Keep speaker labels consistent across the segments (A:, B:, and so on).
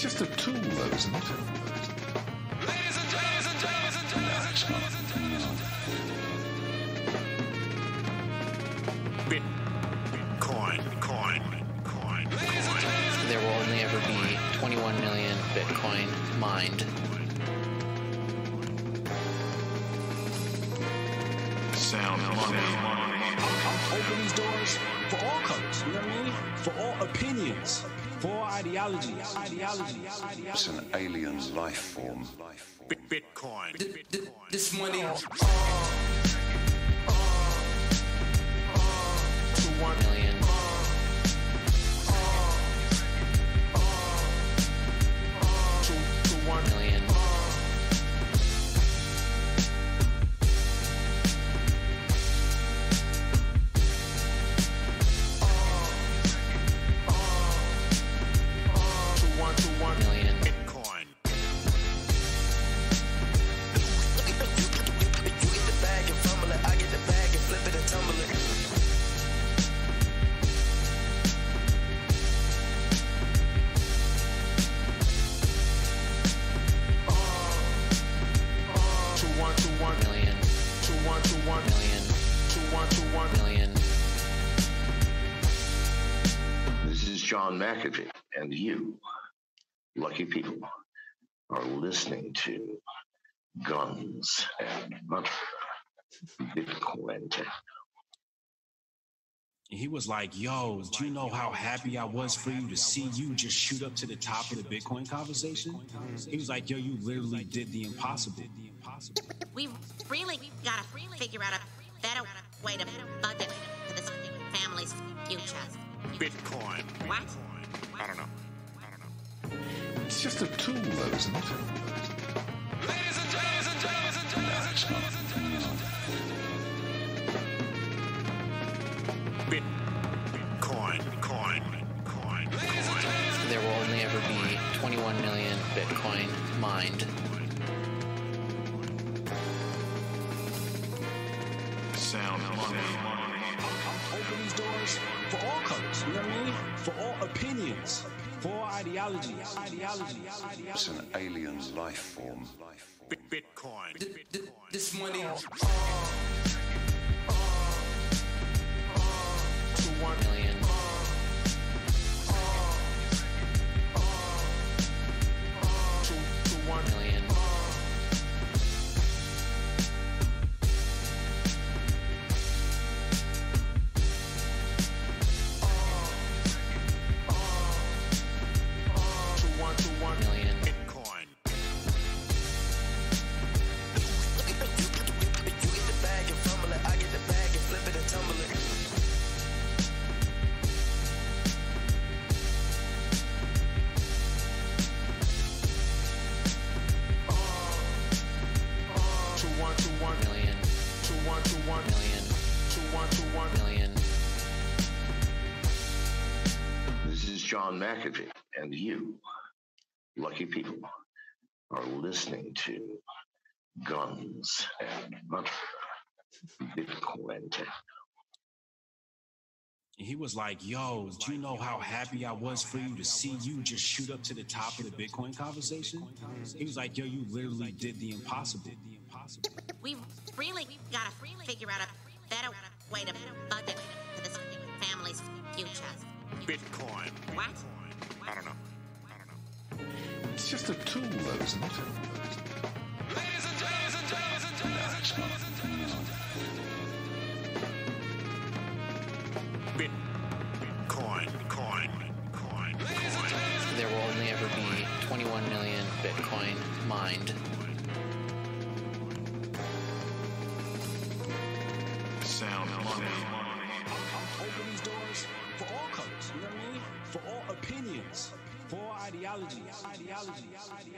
A: It's just a tool, though, isn't it? No, it's not.
B: Bitcoin, coin, coin, coin.
C: There will only ever be 21 million Bitcoin mined.
B: Sound money.
D: I'm open these doors for all colors. You know what I mean? For all opinions,
A: it's an alien life form.
B: Bitcoin.
E: This money. Uh, uh, uh, Two one
C: million.
F: And
G: he was like, Yo, do you know how happy I was for you to see you just shoot up to the top of the Bitcoin conversation? He was like, Yo, you literally did the impossible.
H: We really gotta figure out a better way to budget for this family's future.
B: Bitcoin.
H: What?
B: I don't know. I don't know.
A: It's just a tool, though, isn't it? No, it's not.
B: Bitcoin,
C: Bitcoin mined.
B: Sound money.
D: I'm open these doors for all colors. You know what I mean? For all opinions, for all ideologies, ideologies, ideologies.
A: It's an alien life form.
B: Bit- Bitcoin. Bitcoin.
E: This money.
C: Million. Million.
F: Listening to Guns and Mother Bitcoin
G: he was like, Yo, do you know how happy I was for you to see you just shoot up to the top of the Bitcoin conversation? He was like, Yo, you literally did the impossible.
H: We really gotta figure out a better way to budget for this family's future.
B: Bitcoin.
H: What?
B: I don't know. I don't know.
A: It's just a tool, though, isn't it? No, it's not.
B: Bitcoin, coin, coin, coin.
C: There will only ever be 21 million Bitcoin mined.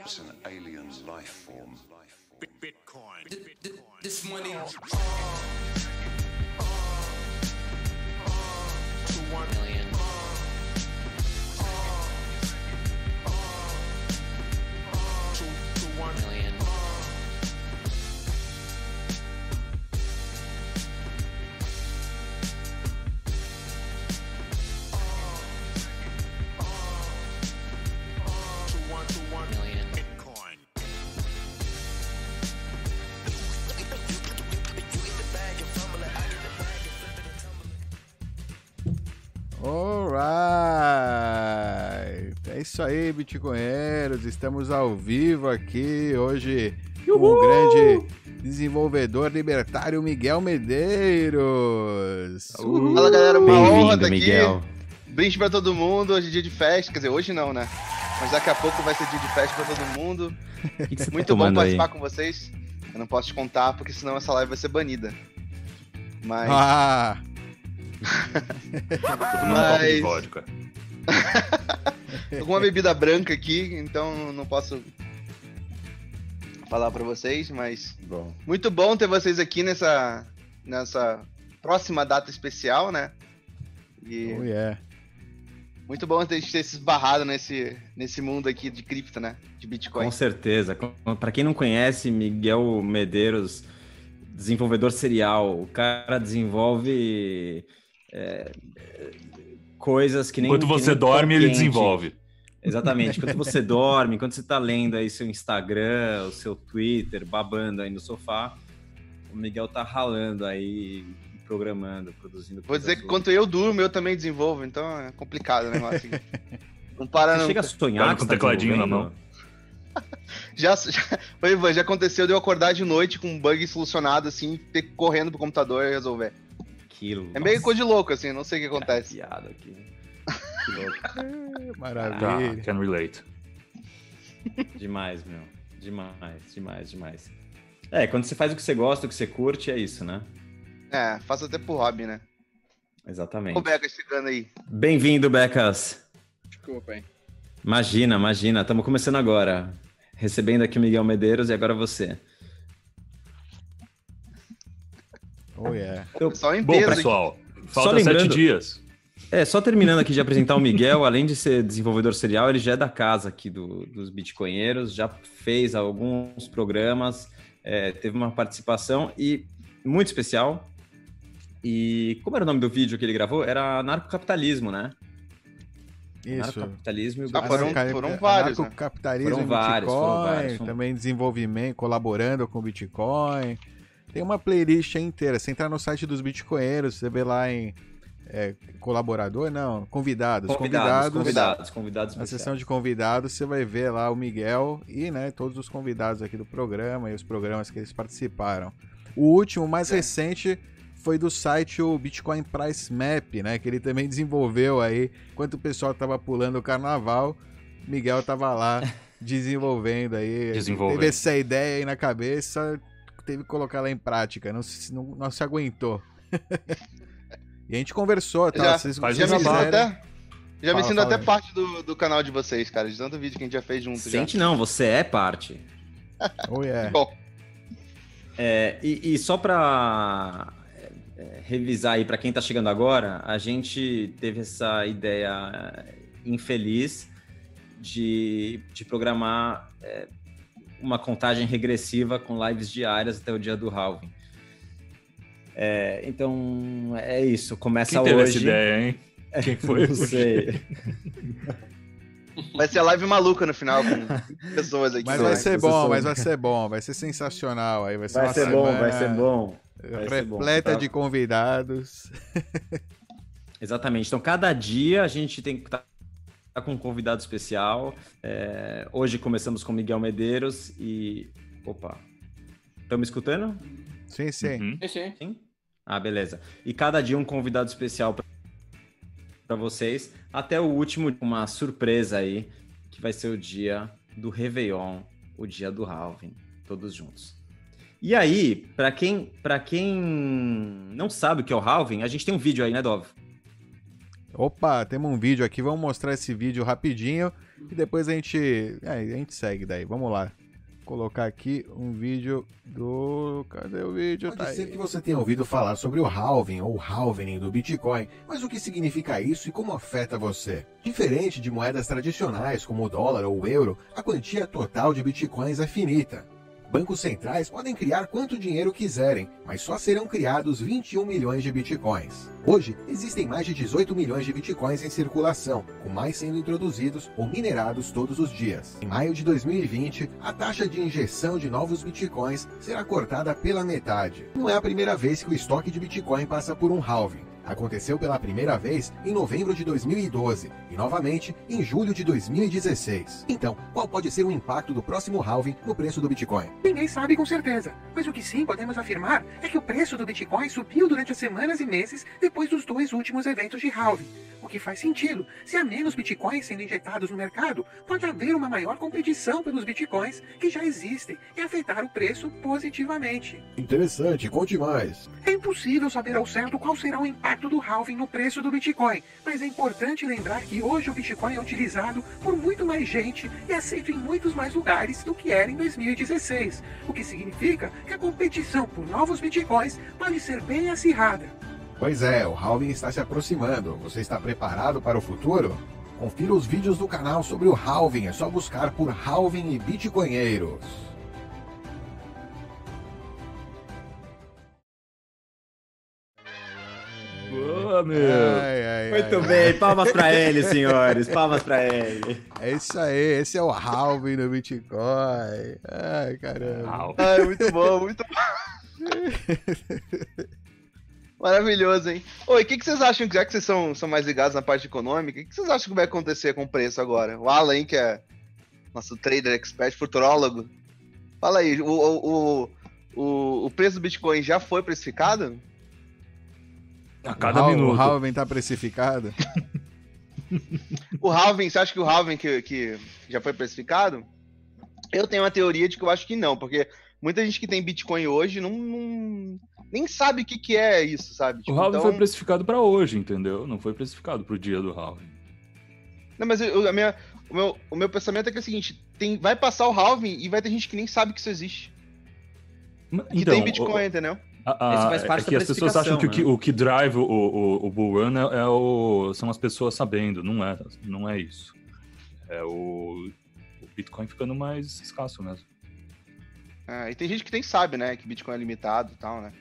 A: It's an alien life form.
B: Bitcoin.
E: D-
B: d-
E: this money.
C: Uh, uh,
I: uh, one million. Isso aí, Bitcoinheiros. Estamos ao vivo aqui hoje com o grande desenvolvedor libertário Miguel Medeiros.
J: Fala galera, uma honra estar aqui.
C: Miguel.
J: Brinde pra todo mundo, hoje é dia de festa, quer dizer, hoje não, né? Mas daqui a pouco vai ser dia de festa pra todo mundo.
C: Que, que você
J: Muito
C: tá
J: bom
C: tomando aí?
J: participar com vocês. Eu não posso te contar, porque senão essa live vai ser banida. Mas.
I: Ah,
B: um
J: Mas-
B: vodka.
J: Tô com uma bebida branca aqui, então não posso falar pra vocês, mas
C: Bom,
J: muito bom ter vocês aqui nessa nessa próxima data especial, né? E
I: oh yeah.
J: muito bom ter, ter se esbarrado nesse nesse mundo aqui de cripto, né? De Bitcoin.
K: Com certeza. Para quem não conhece, Miguel Medeiros, desenvolvedor serial, o cara desenvolve é, coisas que nem
B: Enquanto
K: que
B: você
K: nem
B: dorme, ele desenvolve.
K: Exatamente. Enquanto você dorme, enquanto você tá lendo aí seu Instagram, o seu Twitter, babando aí no sofá, o Miguel tá ralando aí, programando, produzindo.
J: Vou dizer que
K: boas.
J: quando eu durmo, eu também desenvolvo, então é complicado o negócio. aqui. Não para
K: Você
J: não.
K: chega a sonhar
B: com
K: você tá
B: tecladinho na
K: desenvolvendo?
J: Já, já, Ô, Ivan, já aconteceu de eu acordar de noite com um bug solucionado, assim, ter correndo pro computador e resolver.
K: Aquilo.
J: É meio coisa de louco, assim, não sei o que acontece.
K: piada aqui. Que louco.
B: Tá,
I: Maravilha.
B: can relate.
K: Demais, meu. Demais, demais, demais. É, quando você faz o que você gosta, o que você curte, é isso, né?
J: É, faço até pro hobby, né?
K: Exatamente.
J: Ô, Beca, chegando aí.
K: Bem-vindo, Becas.
J: Desculpa, hein.
K: Imagina, imagina. Estamos começando agora. Recebendo aqui o Miguel Medeiros e agora você.
I: Oh yeah.
K: Eu-
J: Pessoal em
B: Bom,
J: peso, hein?
B: pessoal,
K: Só
B: falta
K: lembrando-
B: sete dias.
K: É, só terminando aqui de apresentar o Miguel, além de ser desenvolvedor serial, ele já é da casa aqui do- dos Bitcoinheiros, já fez alguns programas, é, teve uma participação e muito especial. E como era o nome do vídeo que ele gravou? Era Narcocapitalismo, né?
I: Isso.
K: Narcocapitalismo e o
J: Ah, foram- foram vários, né?
I: Capitalismo
K: Foram vários,
I: Bitcoin,
K: foram vários, foram-
I: também desenvolvimento, colaborando com o Bitcoin. Tem uma playlist inteira. Você entrar no site dos Bitcoinheiros, você vê lá em é, colaborador, não, convidados.
K: Convidados, convidados, convidados
I: Na
K: especiais.
I: seção de convidados, você vai ver lá o Miguel e né, todos os convidados aqui do programa e os programas que eles participaram. O último, mais
K: É.
I: recente, foi do site o Bitcoin Price Map, né? Que ele também desenvolveu aí. Enquanto o pessoal tava pulando o carnaval, Miguel tava lá desenvolvendo aí.
B: Desenvolvendo.
I: Teve essa ideia aí na cabeça, teve que colocar ela em prática, não se, não, não se aguentou. e a gente conversou, tá?
J: Já,
I: Vocês,
B: faz
J: já
I: vocês
J: me sinto até. Já me
I: Fala,
J: sinto
I: fala
J: até
I: aí.
J: parte do, do canal de vocês, cara. De tanto vídeo que a gente já fez junto.
K: Sente não, você é parte.
I: Oh,
J: já.
I: yeah.
J: Bom,
K: É, e, e só para revisar aí para quem está chegando agora, a gente teve essa ideia infeliz de, de programar é, uma contagem regressiva com lives diárias até o dia do halving. É, então é isso, começa
B: Quem teve
K: hoje.
B: essa ideia, hein? Quem foi?
K: Não sei.
J: vai ser a live maluca no final com pessoas aqui.
I: Mas vai ser bom, mas vai ser bom, vai ser sensacional aí, vai ser
K: Vai
I: uma
K: ser bom, vai ser bom. Vai ser bom,
I: Repleta
K: tá?
I: de convidados.
K: Exatamente. Então, cada dia a gente tem que estar com um convidado especial. É, hoje começamos com Miguel Medeiros e. Opa! Estão me escutando?
I: Sim, sim.
B: Uhum.
K: Sim? Ah, beleza. E cada dia um convidado especial para vocês. Até o último, uma surpresa aí, que vai ser o dia do Réveillon, o dia do Halving, todos juntos. E aí, para quem, pra quem não sabe o que é o Halving, a gente tem um vídeo aí, né, Dov?
I: Opa, temos um vídeo aqui, vamos mostrar esse vídeo rapidinho e depois a gente, é, a gente segue daí. Vamos lá. Vou colocar aqui um vídeo do. Cadê o vídeo?
L: Pode
I: Tá
L: ser
I: aí.
L: que você tenha ouvido falar sobre o halving ou halvening do Bitcoin, mas o que significa isso e como afeta você? Diferente de moedas tradicionais como o dólar ou o euro, a quantia total de Bitcoins é finita. Bancos centrais podem criar quanto dinheiro quiserem, mas só serão criados 21 milhões de bitcoins. Hoje, existem mais de 18 milhões de bitcoins em circulação, com mais sendo introduzidos ou minerados todos os dias. Em maio de 2020, a taxa de injeção de novos bitcoins será cortada pela metade. Não é a primeira vez que o estoque de bitcoin passa por um halving. Aconteceu pela primeira vez em novembro de 2012 e novamente em julho de 2016. Então, qual pode ser o impacto do próximo halving no preço do Bitcoin?
M: Ninguém sabe com certeza, mas o que sim podemos afirmar é que o preço do Bitcoin subiu durante as semanas e meses depois dos dois últimos eventos de halving. Que faz sentido. Se há menos Bitcoins sendo injetados no mercado, pode haver uma maior competição pelos Bitcoins que já existem e afetar o preço positivamente.
L: Interessante, conte mais.
M: É impossível saber ao certo qual será o impacto do halving no preço do Bitcoin, mas é importante lembrar que hoje o Bitcoin é utilizado por muito mais gente e aceito em muitos mais lugares do que era em 2016, o que significa que a competição por novos Bitcoins pode ser bem acirrada.
L: Pois é, o halving está se aproximando. Você está preparado para o futuro? Confira os vídeos do canal sobre o halving, é só buscar por halving e bitcoinheiros.
B: Boa, meu.
I: Ai, ai,
K: Muito
I: ai.
K: bem, palmas pra ele, senhores, palmas pra ele.
I: É isso aí, esse é o halving do Bitcoin. Ai, caramba.
J: Ai, muito bom, muito bom. Maravilhoso, hein? Oi, o que, que vocês acham, já que vocês são, são mais ligados na parte econômica, o que vocês acham que vai acontecer com o preço agora? O Alan, hein, que é nosso trader expert, futurólogo. Fala aí, o, o, o, o, o preço do Bitcoin já foi precificado?
B: A
I: o hal- O halving tá precificado?
J: O halving, você acha que o halving que, que já foi precificado? Eu tenho uma teoria de que eu acho que não, porque muita gente que tem Bitcoin hoje não, não- nem sabe o que, que é isso, sabe?
B: O
J: Tipo,
B: halving
J: então-
B: foi precificado pra hoje, entendeu? Não foi precificado pro dia do halving.
J: Não, mas eu- a minha, o, meu, o meu pensamento é que é o seguinte: tem, vai passar o halving e vai ter gente que nem sabe que isso existe. Que
B: Então,
J: tem Bitcoin,
B: o-
J: entendeu?
B: A- a-
K: Isso faz parte
B: é que
K: da
B: as pessoas acham que o, que o que drive o, o, o bull run é, é o, são as pessoas sabendo. Não é, não é isso. É o, o Bitcoin ficando mais escasso mesmo.
J: É, e tem gente que nem sabe, né? Que Bitcoin é limitado e tal, né?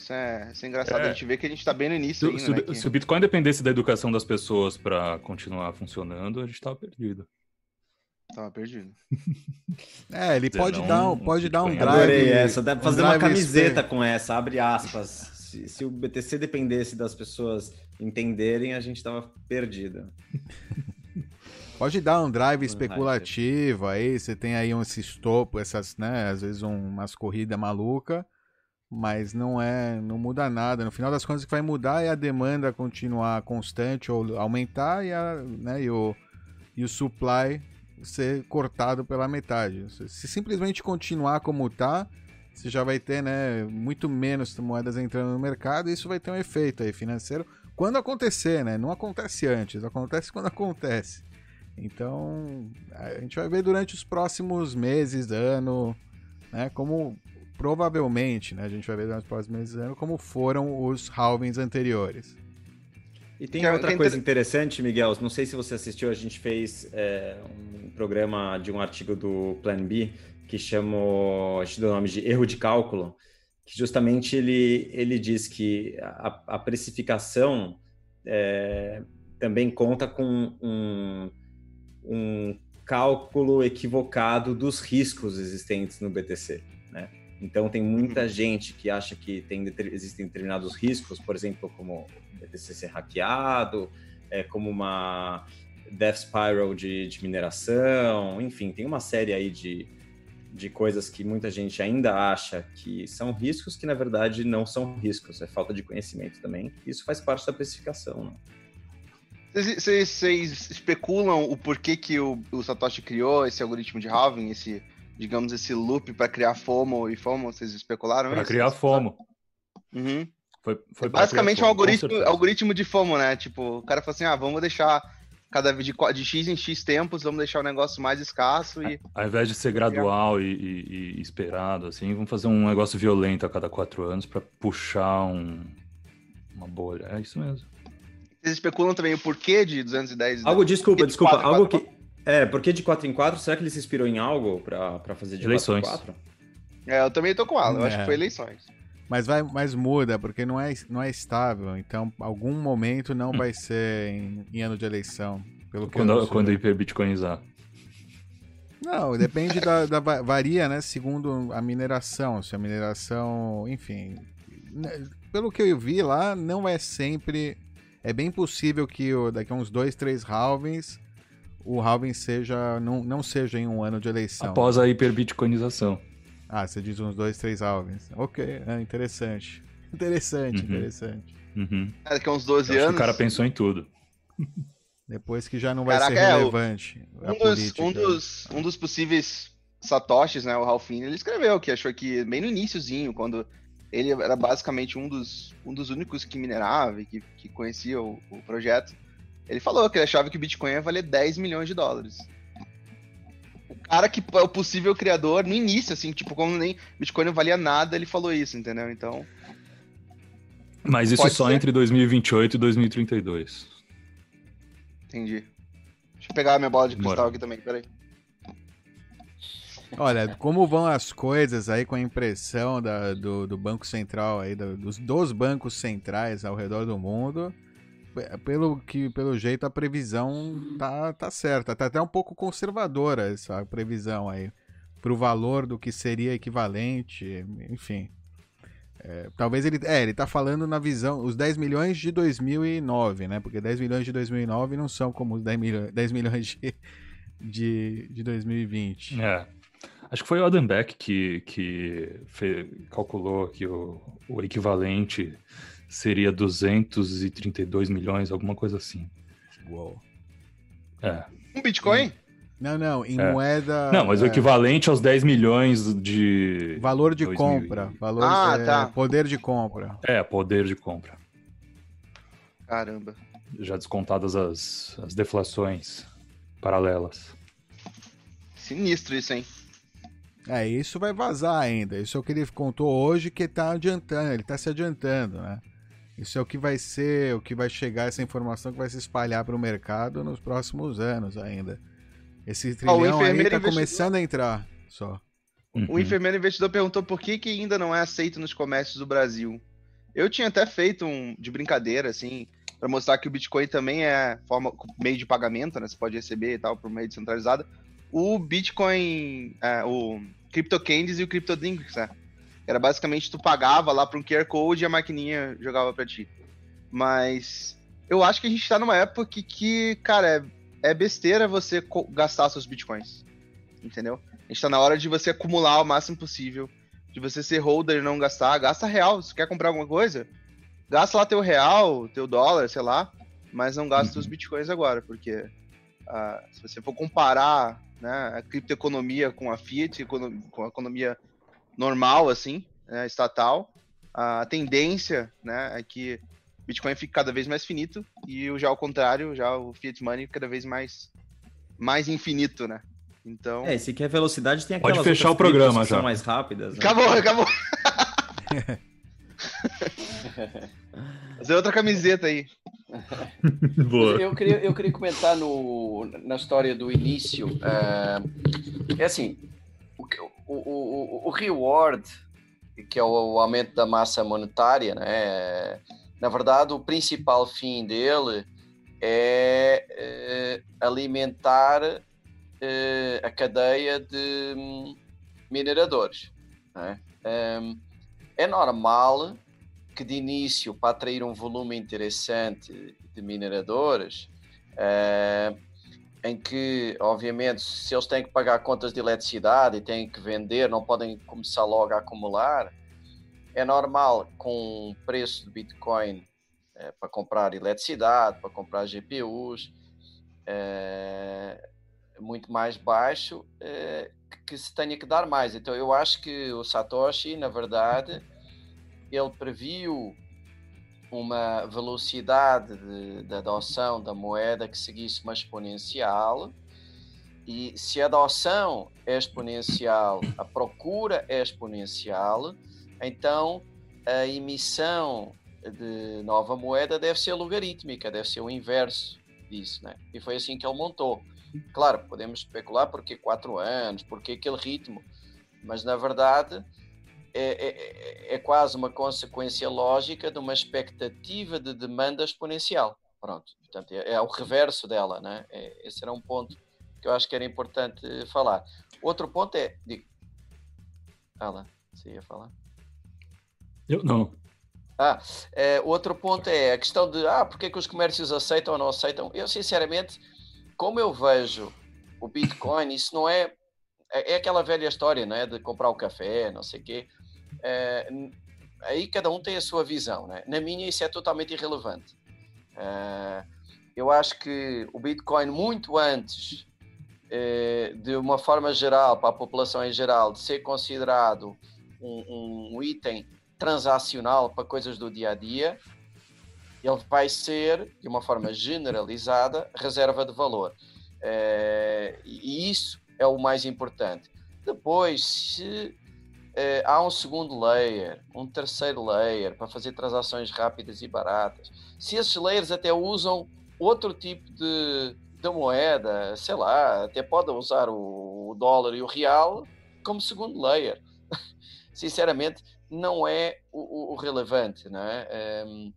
J: Isso é, isso é engraçado.
B: É.
J: A gente vê que a gente tá bem no
B: Se,
J: início
B: o-
J: ainda,
B: se o-
J: né? que-
B: se o Bitcoin dependesse da educação das pessoas para continuar funcionando, a gente tava perdido.
J: Tava perdido.
I: É, ele
B: Dizer,
I: pode
B: não,
I: dar, um- pode dar um
B: Bitcoin.
I: drive.
K: Adorei essa, dá pra
I: um
K: fazer uma camiseta com essa, abre aspas. Se, se o BTC dependesse das pessoas entenderem, a gente tava perdido.
I: Pode dar um drive especulativo aí, você tem aí um esse estopo, essas, né, às vezes um- umas corridas maluca, mas não é, não muda nada. No final das contas o que vai mudar é a demanda continuar constante ou aumentar e, a, né, e o e o supply ser cortado pela metade. Se, simplesmente continuar como tá, você já vai ter, né, muito menos moedas entrando no mercado e isso vai ter um efeito aí financeiro quando acontecer, né? Não acontece antes, acontece quando acontece. Então, a gente vai ver durante os próximos meses, ano, né, como provavelmente, né, a gente vai ver durante os próximos meses, ano, como foram os halvings anteriores.
K: E tem
J: Cara,
K: outra
J: tem
K: coisa
J: inter-
K: interessante, Miguel. Não sei se você assistiu, a gente fez é, um programa de um artigo do Plan B que chamou, a gente deu o nome de erro de cálculo, que justamente ele, ele diz que a, a precificação é, também conta com um, um cálculo equivocado dos riscos existentes no BTC, né? Então tem muita gente que acha que tem, existem determinados riscos, por exemplo, como o BTC ser hackeado, é, como uma death spiral de, de mineração, enfim, tem uma série aí de, de coisas que muita gente ainda acha que são riscos, que na verdade não são riscos, é falta de conhecimento também. Isso faz parte da precificação, né?
J: Vocês especulam o porquê que o, o Satoshi criou esse algoritmo de halving, esse, digamos, esse loop para criar FOMO e FOMO? Vocês especularam
B: Para
J: isso?
B: criar FOMO.
J: Uhum.
B: Foi, foi pra
J: Basicamente é um algoritmo, algoritmo de FOMO, né? Tipo, o cara falou assim: ah, vamos deixar cada vez de, de X em X tempos, vamos deixar o negócio mais escasso e.
B: Ao invés de ser gradual e, e- e esperado, assim, vamos fazer um negócio violento a cada quatro anos para puxar um- uma bolha. É isso mesmo.
J: Vocês especulam também o porquê de 210
K: Algo, desculpa,
J: de
K: desculpa,
J: quatro em
K: algo
J: quatro-
K: que... É, porque de 4 em 4, será que ele se inspirou em algo pra pra fazer de
B: Eleições.
K: 4 em 4?
J: É, eu também tô com ela, eu acho
I: É.
J: que foi eleições.
I: Mas vai, mas muda, porque não é, não é estável. Então, algum momento não vai ser em, em ano de eleição. Pelo que eu
B: Quando, quando hiperbitcoinizar.
I: Não, depende da, da va- varia, né? Segundo a mineração. Se a mineração, enfim, né, pelo que eu vi lá, não é sempre. É bem possível que o- daqui a uns dois, três halvings o halving seja não, não seja em um ano de eleição.
B: Após a hiperbitcoinização.
I: Ah, você diz uns dois, três halvings. Ok, é interessante. Interessante,
B: Uhum.
I: interessante.
B: Uhum.
J: É, Daqui a uns 12
B: Eu acho que
J: anos.
B: o cara pensou em tudo.
I: Depois que já não vai
J: Caraca,
I: ser
J: é, o-
I: relevante. a
J: Um dos, um, dos, um dos possíveis satoshis, né, o Ralphine, ele escreveu que achou que bem no iníciozinho, quando ele era basicamente um dos, um dos únicos que minerava e que, que conhecia o, o projeto, ele falou que ele achava que o Bitcoin ia valer 10 milhões de dólares. O cara que é o possível criador, no início, assim, tipo, como nem Bitcoin não valia nada, ele falou isso, entendeu? Então,
B: Mas isso só
J: ser.
B: entre 2028 e 2032.
J: entendi. Deixa eu pegar a minha bola de cristal
B: Bora.
J: aqui também, peraí.
I: Olha, como vão as coisas aí com a impressão da- do, do Banco Central aí, da- dos, dos bancos centrais ao redor do mundo, pelo que pelo jeito a previsão tá, tá certa, tá até um pouco conservadora essa previsão aí pro valor do que seria equivalente, enfim. É, talvez ele, é, ele tá falando na visão, os 10 milhões de 2009, né? Porque 10 milhões de 2009 não são como os 10 milhões, 10 milhões de, de, de 2020.
B: É. Acho que foi o Adam Beck que, que fe- calculou que o, o equivalente seria 232 milhões, alguma coisa assim.
I: Uou.
B: É.
J: Um Bitcoin?
I: Não, não, em
B: É.
I: moeda.
B: Não, mas o
I: é,
B: equivalente aos 10 milhões de.
I: Valor de
B: 2000
I: compra. Valor,
J: Ah,
I: é,
J: tá.
I: Poder de compra.
B: É, poder de compra.
J: Caramba.
B: Já descontadas as, as deflações paralelas.
J: Sinistro isso, hein?
I: É, isso vai vazar ainda. Isso é o que ele contou hoje que tá adiantando, ele tá se adiantando, né? Isso é o que vai ser, o que vai chegar, essa informação que vai se espalhar para o mercado nos próximos anos ainda. Esse trilhão aí
J: enfermeiro
I: tá
J: investidor-
I: começando a entrar só.
J: O enfermeiro investidor perguntou por que, que ainda não é aceito nos comércios do Brasil. Eu tinha até feito um de brincadeira, assim, para mostrar que o Bitcoin também é forma, meio de pagamento, né? Você pode receber e tal por meio descentralizado. O Bitcoin, é, o CryptoCandies e o CryptoDinks, né? Era basicamente tu pagava lá para um QR Code e a maquininha jogava para ti. Mas eu acho que a gente tá numa época que, que cara, é, é besteira você gastar seus Bitcoins. Entendeu? A gente tá na hora de você acumular o máximo possível. De você ser holder e não gastar. Gasta real. Se quer comprar alguma coisa, gasta lá teu real, teu dólar, sei lá. Mas não gasta os bitcoins agora, porque ah, se você for comparar né, a criptoeconomia com a fiat, com a economia normal, assim, né, estatal, a tendência né, é que Bitcoin fique cada vez mais finito e o já ao contrário, já o fiat money cada vez mais, mais infinito, né? Então.
K: É, se quer velocidade, tem
B: Pode
K: aquelas
B: fechar
K: outras
B: o programa já.
K: são mais rápidas. né?
J: Acabou, acabou. Fazer outra camiseta aí.
B: Boa.
N: Eu queria, eu queria comentar no, na história do início. eh, é assim, o, que- o, o, o reward, que é o, aumento da massa monetária, né? na verdade, o principal fim dele é eh, alimentar eh, a cadeia de hum, mineradores. né? Ehm, é normal que de início, para atrair um volume interessante de mineradores, eh, em que, obviamente, se eles têm que pagar contas de eletricidade e têm que vender, não podem começar logo a acumular, é normal com o preço do Bitcoin eh, para comprar eletricidade, para comprar GPUs, eh, muito mais baixo, que- que se tenha que dar mais. Então, eu acho que o Satoshi, na verdade, ele previu uma velocidade de, de adoção da moeda que seguisse uma exponencial. E se a adoção é exponencial, a procura é exponencial, então a emissão de nova moeda deve ser logarítmica, deve ser o inverso disso, né? E foi assim que ele montou. Claro, podemos especular porque quatro anos, porque aquele ritmo, mas na verdade é, é- é quase uma consequência lógica de uma expectativa de demanda exponencial. Pronto, portanto, é, é o reverso dela, né? É, esse era um ponto que eu acho que era importante falar. Outro ponto é. Digo, fala, você ia falar?
B: Eu não.
N: Ah, é, outro ponto é a questão de ah, porque é que os comércios aceitam ou não aceitam. Eu, sinceramente, como eu vejo o Bitcoin, isso não é. É é aquela velha história, não é? De comprar o café, não sei o quê. É, aí cada um tem a sua visão, né? Na minha, isso é totalmente irrelevante. É, eu acho que o Bitcoin, muito antes eh, de uma forma geral, para a população em geral, de ser considerado um, um item transacional para coisas do dia a dia, ele vai ser, de uma forma generalizada, reserva de valor. Eh, e isso é o mais importante. Depois, se eh, há um segundo layer, um terceiro layer para fazer transações rápidas e baratas, se esses layers até usam outro tipo de, de moeda, sei lá, até podem usar o, o dólar e o real como segundo layer. Sinceramente, não é o, o- o relevante, não é? Ehm,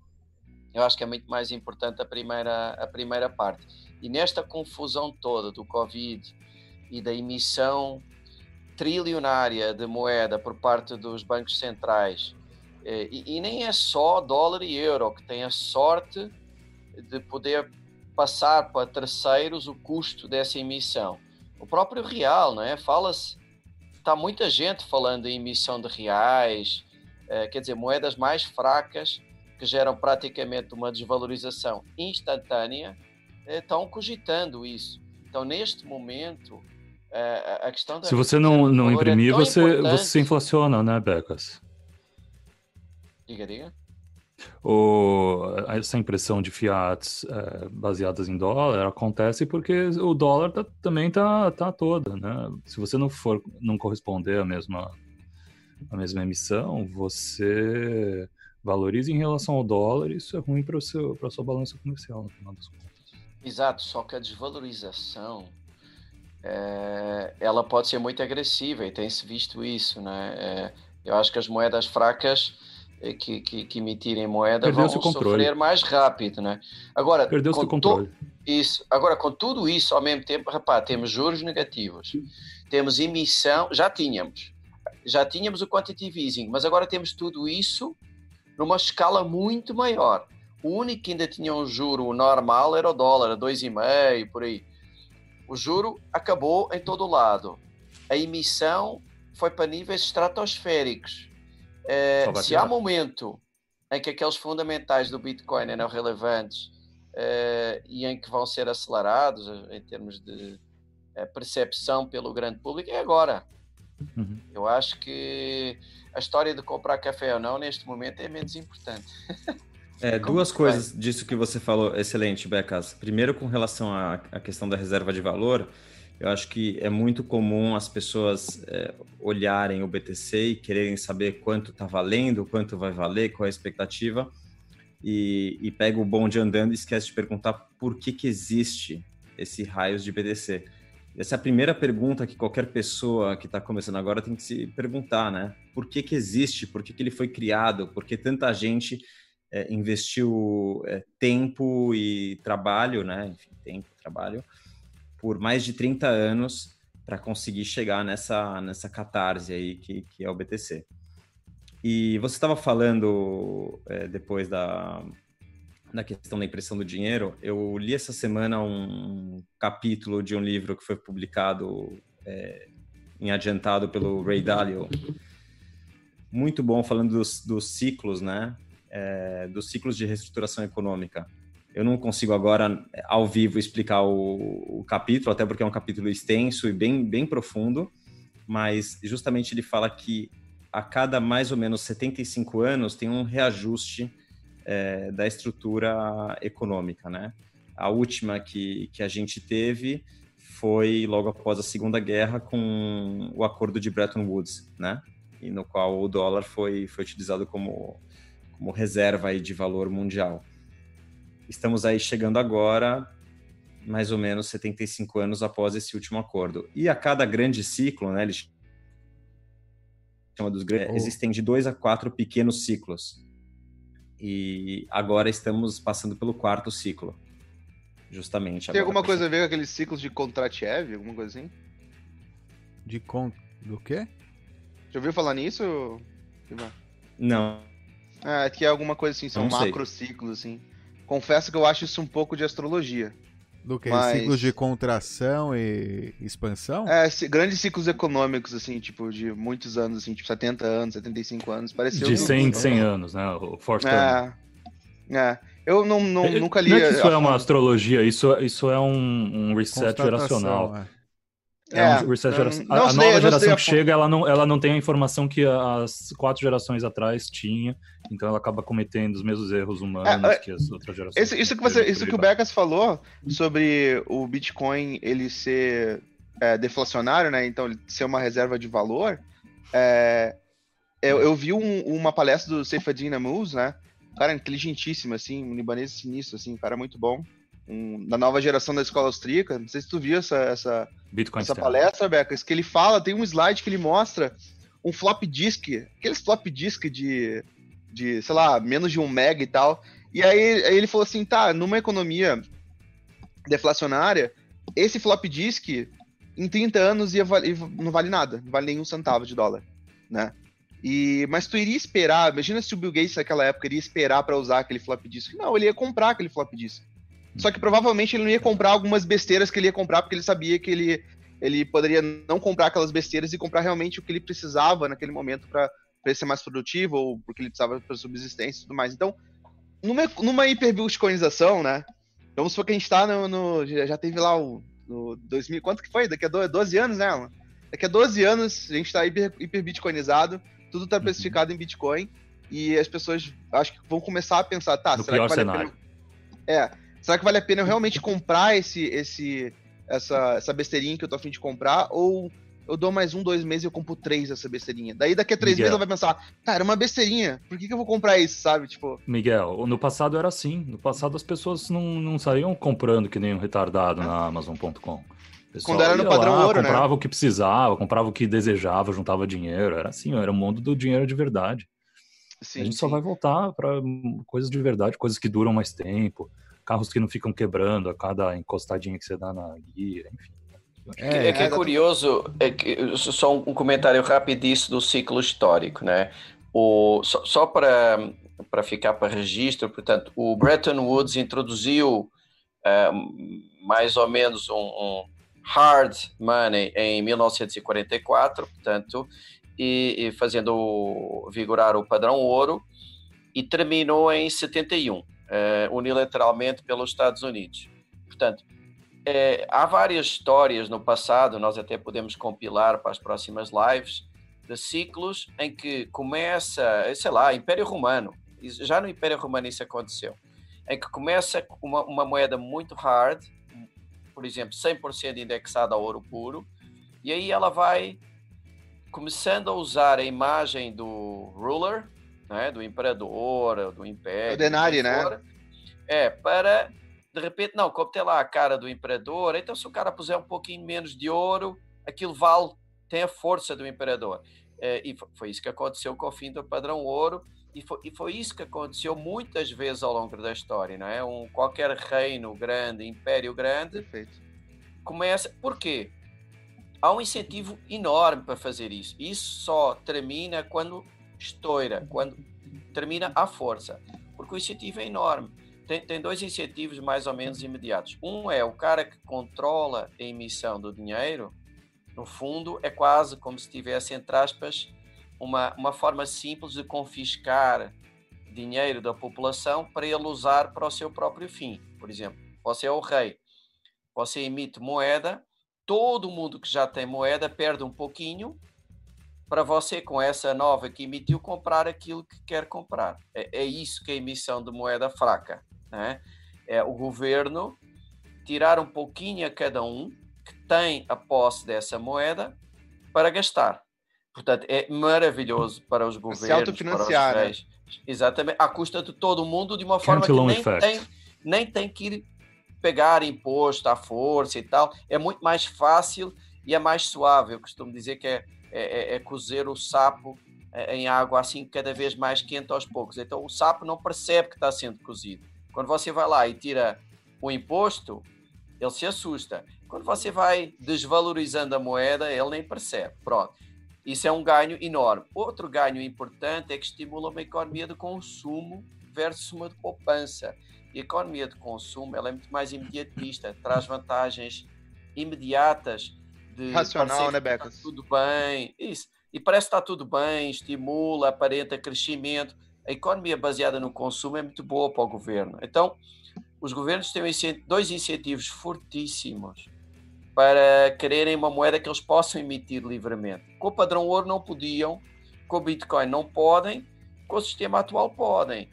N: eu acho que é muito mais importante a primeira, a primeira parte. E nesta confusão toda do Covid e da emissão trilionária de moeda por parte dos bancos centrais, eh, e, e nem é só dólar e euro, que tem a sorte de poder passar para terceiros o custo dessa emissão. O próprio real, não é? Fala-se, está muita gente falando em emissão de reais, eh, quer dizer, moedas mais fracas que geram praticamente uma desvalorização instantânea, eh, estão cogitando isso. Então, neste momento, eh, a a questão da
B: Se você não, não
N: é
B: imprimir,
N: tão
B: você,
N: importante.
B: você inflaciona, né, Becas?
N: Diga, diga.
B: O, essa impressão de fiats é, baseadas em dólar acontece porque o dólar tá- também tá, tá toda, né? Se você não for não corresponder à mesma à mesma emissão, você valoriza em relação ao dólar e isso é ruim para para sua balança comercial no final das contas.
N: Exato, só que a desvalorização eh, ela pode ser muito agressiva e tem-se visto isso, né? Eh, eu acho que as moedas fracas eh, que, que, que emitirem moeda
B: Perdeu-se
N: vão sofrer mais rápido, né? Agora,
B: Perdeu-se
N: com
B: o controle.
N: isso. Agora, com tudo isso ao mesmo tempo, rapaz, temos juros negativos, temos emissão, já tínhamos, já tínhamos o quantitative easing, mas agora temos tudo isso numa escala muito maior. O único que ainda tinha um juro normal era o dólar, a 2,5 por aí. O juro acabou em todo o lado. A emissão foi para níveis estratosféricos.
B: Vai
N: se há momento em que aqueles fundamentais do Bitcoin eram relevantes eh, e em que vão ser acelerados eh, em termos de percepção pelo grande público, é agora.
B: Uhum.
N: Eu acho que a história de comprar café ou não neste momento é menos importante.
K: É, duas coisas disso que você falou, excelente, Becas. Primeiro, com relação à, à questão da reserva de valor, eu acho que é muito comum as pessoas é, olharem o BTC e quererem saber quanto está valendo, quanto vai valer, qual é a expectativa, e, e pega o bonde andando e esquece de perguntar por que, que existe esse raios de BTC. Essa é a primeira pergunta que qualquer pessoa que está começando agora tem que se perguntar, né? Por que, que existe? Por que, que ele foi criado? Por que tanta gente é, investiu é, tempo e trabalho, né? Enfim, tempo, trabalho, por mais de 30 anos para conseguir chegar nessa, nessa catarse aí que, que é o BTC. E você estava falando é, depois da, da questão da impressão do dinheiro, eu li essa semana um capítulo de um livro que foi publicado é, em adiantado pelo Ray Dalio. Muito bom, falando dos, dos ciclos, né? É, dos ciclos de reestruturação econômica. Eu não consigo agora, ao vivo, explicar o, o capítulo, até porque é um capítulo extenso e bem, bem profundo, mas justamente ele fala que a cada mais ou menos 75 anos tem um reajuste é, da estrutura econômica, né? A última que, que a gente teve foi logo após a Segunda Guerra com o Acordo de Bretton Woods, né? E no qual o dólar foi, foi utilizado como, como reserva aí de valor mundial. Estamos aí chegando agora, mais ou menos 75 anos após esse último acordo. E a cada grande ciclo, né? Ele chama dos grandes,
I: Oh.
K: existem de dois a quatro pequenos ciclos. E agora estamos passando pelo quarto ciclo. Justamente.
J: Tem
K: agora,
J: alguma
K: pra
J: coisa a ver com aqueles ciclos de Kontratiev, alguma coisa assim?
I: De con... do quê?
J: Já ouviu falar nisso?
K: Não.
J: É, que é alguma coisa assim, são macrociclos, assim. Confesso que eu acho isso um pouco de astrologia.
I: Do que?
J: Mas-
I: Ciclos de contração e expansão?
J: É, grandes ciclos econômicos, assim, tipo, de muitos anos, assim, tipo 70 anos, 75 anos. Pareceu
B: De
J: um-
B: 100, 100 anos, né? O Force
J: É. É. Eu não, não,
B: É,
J: nunca li.
B: Não é que isso
J: a
B: é uma astrologia, isso, isso é um, um reset geracional.
I: é.
B: É,
J: É,
B: um
J: não
B: A, a nova
J: estudei
B: geração
J: a
B: que
J: fundo.
B: chega, ela não, ela não tem a informação que as quatro gerações atrás tinha, então ela acaba cometendo os mesmos erros humanos
J: É, é,
B: que as outras gerações.
J: Esse- isso que você, isso que o Becas falou sobre o Bitcoin ele ser é, deflacionário, né? Então ele ser uma reserva de valor. eu, eu vi um- uma palestra do Seyfedin Amuz, né? Um cara inteligentíssimo, assim, um libanês sinistro, assim, um cara muito bom. Um, da nova geração da escola austríaca. Não sei se tu viu essa, essa,
B: Bitcoin
J: essa palestra, Becas, que ele fala, tem um slide que ele mostra um flop disk, aqueles flop disk de, de, sei lá, menos de um mega e tal. E aí, aí ele falou assim, tá, numa economia deflacionária, esse flop disk em 30 anos ia não vale nada, não vale nenhum centavo de dólar, né? E, mas tu iria esperar, imagina se o Bill Gates naquela época iria esperar para usar aquele flop disk. Não, ele ia comprar aquele flop disk. Só que provavelmente ele não ia comprar algumas besteiras que ele ia comprar porque ele sabia que ele, ele poderia não comprar aquelas besteiras e comprar realmente o que ele precisava naquele momento para ser mais produtivo ou porque ele precisava para subsistência e tudo mais. Então, numa, numa hiperbitcoinização, né? Vamos supor que a gente tá no. no- já teve lá o no 2000. Quanto que foi? Daqui a do- 12 anos, né, Alan? Daqui a 12 anos a gente tá hiper, hiperbitcoinizado, tudo tá precificado em Bitcoin e as pessoas acho que vão começar a pensar, tá,
B: No
J: será
B: pior
J: que vale
B: cenário.
J: a pena. É, será que vale a pena eu realmente comprar esse, esse, essa, essa besteirinha que eu tô afim de comprar? Ou eu dou mais um, dois meses e eu compro três dessa besteirinha? Daí daqui a três
B: Miguel.
J: meses ela vai pensar, tá, era uma besteirinha, por que, que eu vou comprar isso, sabe? Tipo,
B: Miguel, no passado era assim. No passado as pessoas não, não saíam comprando que nem um retardado na Amazon.com.
J: Quando era no padrão
B: lá,
J: ouro, né?
B: comprava o que precisava, comprava o que desejava, juntava dinheiro. Era assim, era o mundo do dinheiro de verdade.
J: sim,
B: a gente só
J: sim.
B: vai voltar para coisas de verdade, coisas que duram mais tempo, carros que não ficam quebrando a cada encostadinha que você dá na guia, enfim.
N: É, que é curioso, é que, só um comentário disso do ciclo histórico, né? O, só só para, para ficar para registro, portanto, o Bretton Woods introduziu eh, mais ou menos um, um hard money em 1944, portanto, e, e fazendo vigorar o padrão ouro, e terminou em 71, eh, unilateralmente pelos Estados Unidos. Portanto, é, há várias histórias no passado, nós até podemos compilar para as próximas lives, de ciclos em que começa, sei lá, Império Romano, já no Império Romano isso aconteceu, em que começa com uma, uma moeda muito hard, por exemplo, 100% indexada a ouro puro, e aí ela vai começando a usar a imagem do ruler, né, do imperador, do império,
J: O denário,
N: do que
J: né?
N: É, para de repente, não, como tem lá a cara do imperador, então se o cara puser um pouquinho menos de ouro, aquilo vale, tem a força do imperador. Eh, e fo- foi isso que aconteceu com o fim do padrão ouro, e foi, e foi isso que aconteceu muitas vezes ao longo da história, não é? Um, qualquer reino grande, império grande, começa. Por quê? Há um incentivo enorme para fazer isso. Isso só termina quando estoura, quando termina à força, porque o incentivo é enorme. Tem, tem dois incentivos mais ou menos imediatos. Um é o cara que controla a emissão do dinheiro, no fundo, é quase como se tivesse, entre aspas, uma, uma forma simples de confiscar dinheiro da população para ele usar para o seu próprio fim. Por exemplo, você é o rei, você emite moeda, todo mundo que já tem moeda perde um pouquinho para você, com essa nova que emitiu, comprar aquilo que quer comprar. É, é isso que é a emissão de moeda fraca. Né? É o governo tirar um pouquinho a cada um que tem a posse dessa moeda para gastar. Portanto, é maravilhoso para os governos, para os
J: autofinanciar, né?
N: Exatamente, à custa de todo mundo, de uma forma que nem
B: effect.
N: tem, nem tem que ir pegar imposto à força e tal. É muito mais fácil e é mais suave. Eu costumo dizer que é, é, é- é cozer o sapo eh, em água assim cada vez mais quente aos poucos. Então o sapo não percebe que está sendo cozido. Quando você vai lá e tira o imposto, ele se assusta. Quando você vai desvalorizando a moeda, ele nem percebe. Pronto. Isso é um ganho enorme. Outro ganho importante é que estimula uma economia de consumo versus uma de poupança. E a economia de consumo ela é muito mais imediatista, traz vantagens imediatas de
J: Racional, né, Becas?
N: tudo bem. Isso. E parece que está tudo bem, estimula, aparenta crescimento. A economia baseada no consumo é muito boa para o governo. Então, os governos têm dois incentivos fortíssimos para quererem uma moeda que eles possam emitir livremente. Com o padrão ouro não podiam, com o Bitcoin não podem, com o sistema atual podem.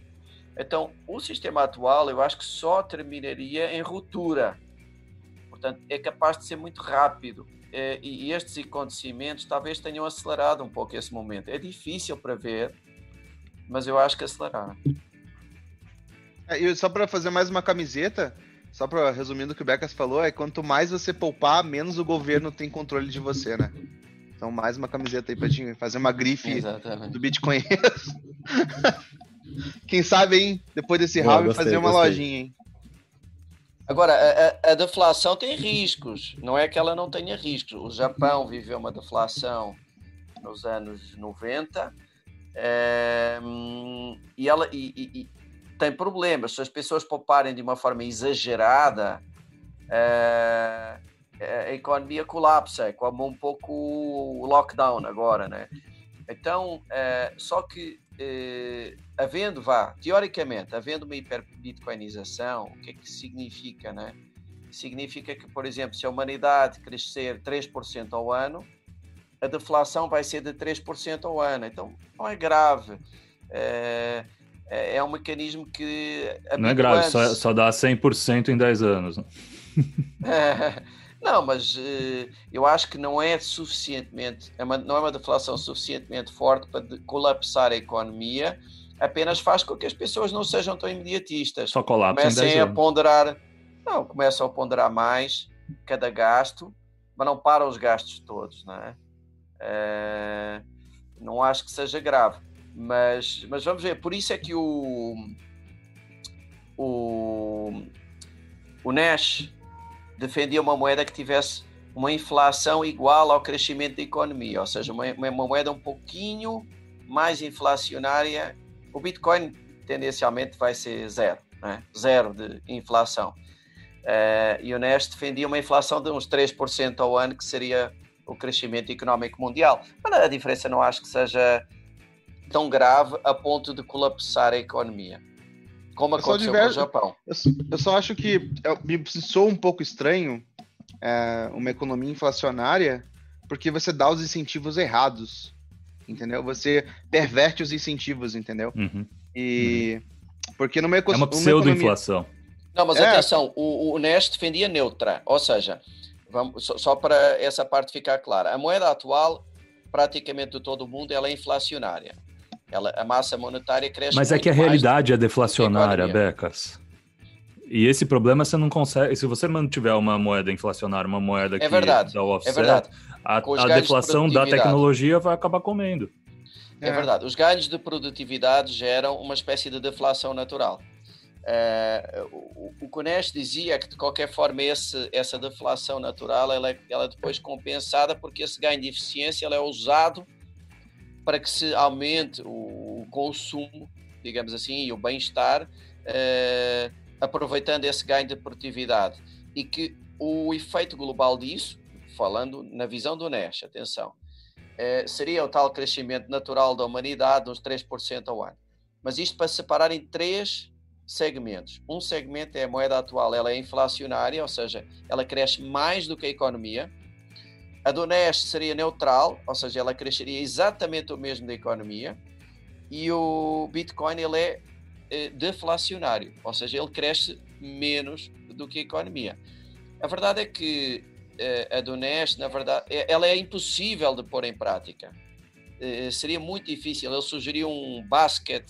N: Então, o sistema atual eu acho que só terminaria em ruptura. Portanto, é capaz de ser muito rápido. Eh, E estes acontecimentos talvez tenham acelerado um pouco esse momento. É difícil para ver, mas eu acho que aceleraram.
J: É, e só pra fazer mais uma camiseta, só pra resumindo o que o Becas falou, é quanto mais você poupar, menos o governo tem controle de você, né? Então, mais uma camiseta aí pra gente fazer uma grife
N: Exatamente.
J: do Bitcoin. Quem sabe, hein? Depois desse round, fazer uma
N: gostei.
J: lojinha, hein?
N: Agora, a, a- deflação tem riscos, não é que ela não tenha riscos. O Japão viveu uma deflação nos anos 90 eh, e, ela, e- e- e tem problemas. Se as pessoas pouparem de uma forma exagerada, eh, a economia colapsa, é como um pouco o lockdown agora, né? Então, eh, só que eh, havendo, vá, teoricamente, havendo uma hiperbitcoinização, o que é que significa, né? Significa que, por exemplo, se a humanidade crescer 3% ao ano, a deflação vai ser de 3% ao ano. Então, não é grave. É, é é um mecanismo que...
B: Não é grave, só,
N: habituando-se-
B: só dá 100% em 10 anos. né?
N: Não, mas eh, eu acho que não é suficientemente, é uma- não é uma deflação suficientemente forte para colapsar a economia, apenas faz com que as pessoas não sejam tão imediatistas.
B: Só colapsa em 10
N: Comecem a ponderar, não, começam a ponderar mais cada gasto, mas não param os gastos todos, não é? Eh, não acho que seja grave, mas, mas vamos ver, por isso é que o, o, o Nash defendia uma moeda que tivesse uma inflação igual ao crescimento da economia, ou seja, uma, uma moeda um pouquinho mais inflacionária. O Bitcoin tendencialmente vai ser zero, né? zero de inflação. Eh, e o Nest defendia uma inflação de uns 3% ao ano, que seria o crescimento económico mundial. Mas a diferença não acho que seja tão grave a ponto de colapsar a economia, como
J: Eu só
N: aconteceu
J: diver-
N: no Japão.
J: Eu, eu só acho que é, me soa um pouco estranho é, uma economia inflacionária, porque você dá os incentivos errados, entendeu? Você perverte os incentivos, entendeu?
B: Uhum.
J: E porque numa, eco
B: É uma pseudo-inflação.
N: Não, mas
J: É.
N: atenção, o, o Nest defendia neutra, ou seja, vamos, só, só para essa parte ficar clara, a moeda atual, praticamente de todo o mundo, ela é inflacionária. Ela, a massa monetária cresce
B: Mas é que a realidade é deflacionária. Becas. E esse problema você não consegue. Se você mantiver uma moeda inflacionária, uma moeda que
N: É verdade,
B: dá o
N: é
B: offset,
N: verdade.
B: a, a
N: ganhos de
B: deflação da tecnologia vai acabar comendo.
N: É verdade. Os ganhos de produtividade geram uma espécie de deflação natural. Eh, o, o Kunesh dizia que, de qualquer forma, esse, essa deflação natural ela, é- ela é depois compensada porque esse ganho de eficiência ela é usado para que se aumente o, o consumo, digamos assim, e o bem-estar, eh, aproveitando esse ganho de produtividade. E que o efeito global disso, falando na visão do Nash, atenção, eh, seria o tal crescimento natural da humanidade, uns 3% ao ano. Mas isto para separar em três segmentos. Um segmento é a moeda atual, ela é inflacionária, ou seja, ela cresce mais do que a economia. A do seria neutral, ou seja, ela cresceria exatamente o mesmo da economia. E o Bitcoin ele é eh, deflacionário, ou seja, ele cresce menos do que a economia. A verdade é que eh, a do na verdade, é- ela é impossível de pôr em prática. Eh, seria muito difícil. Ele sugeriu um basket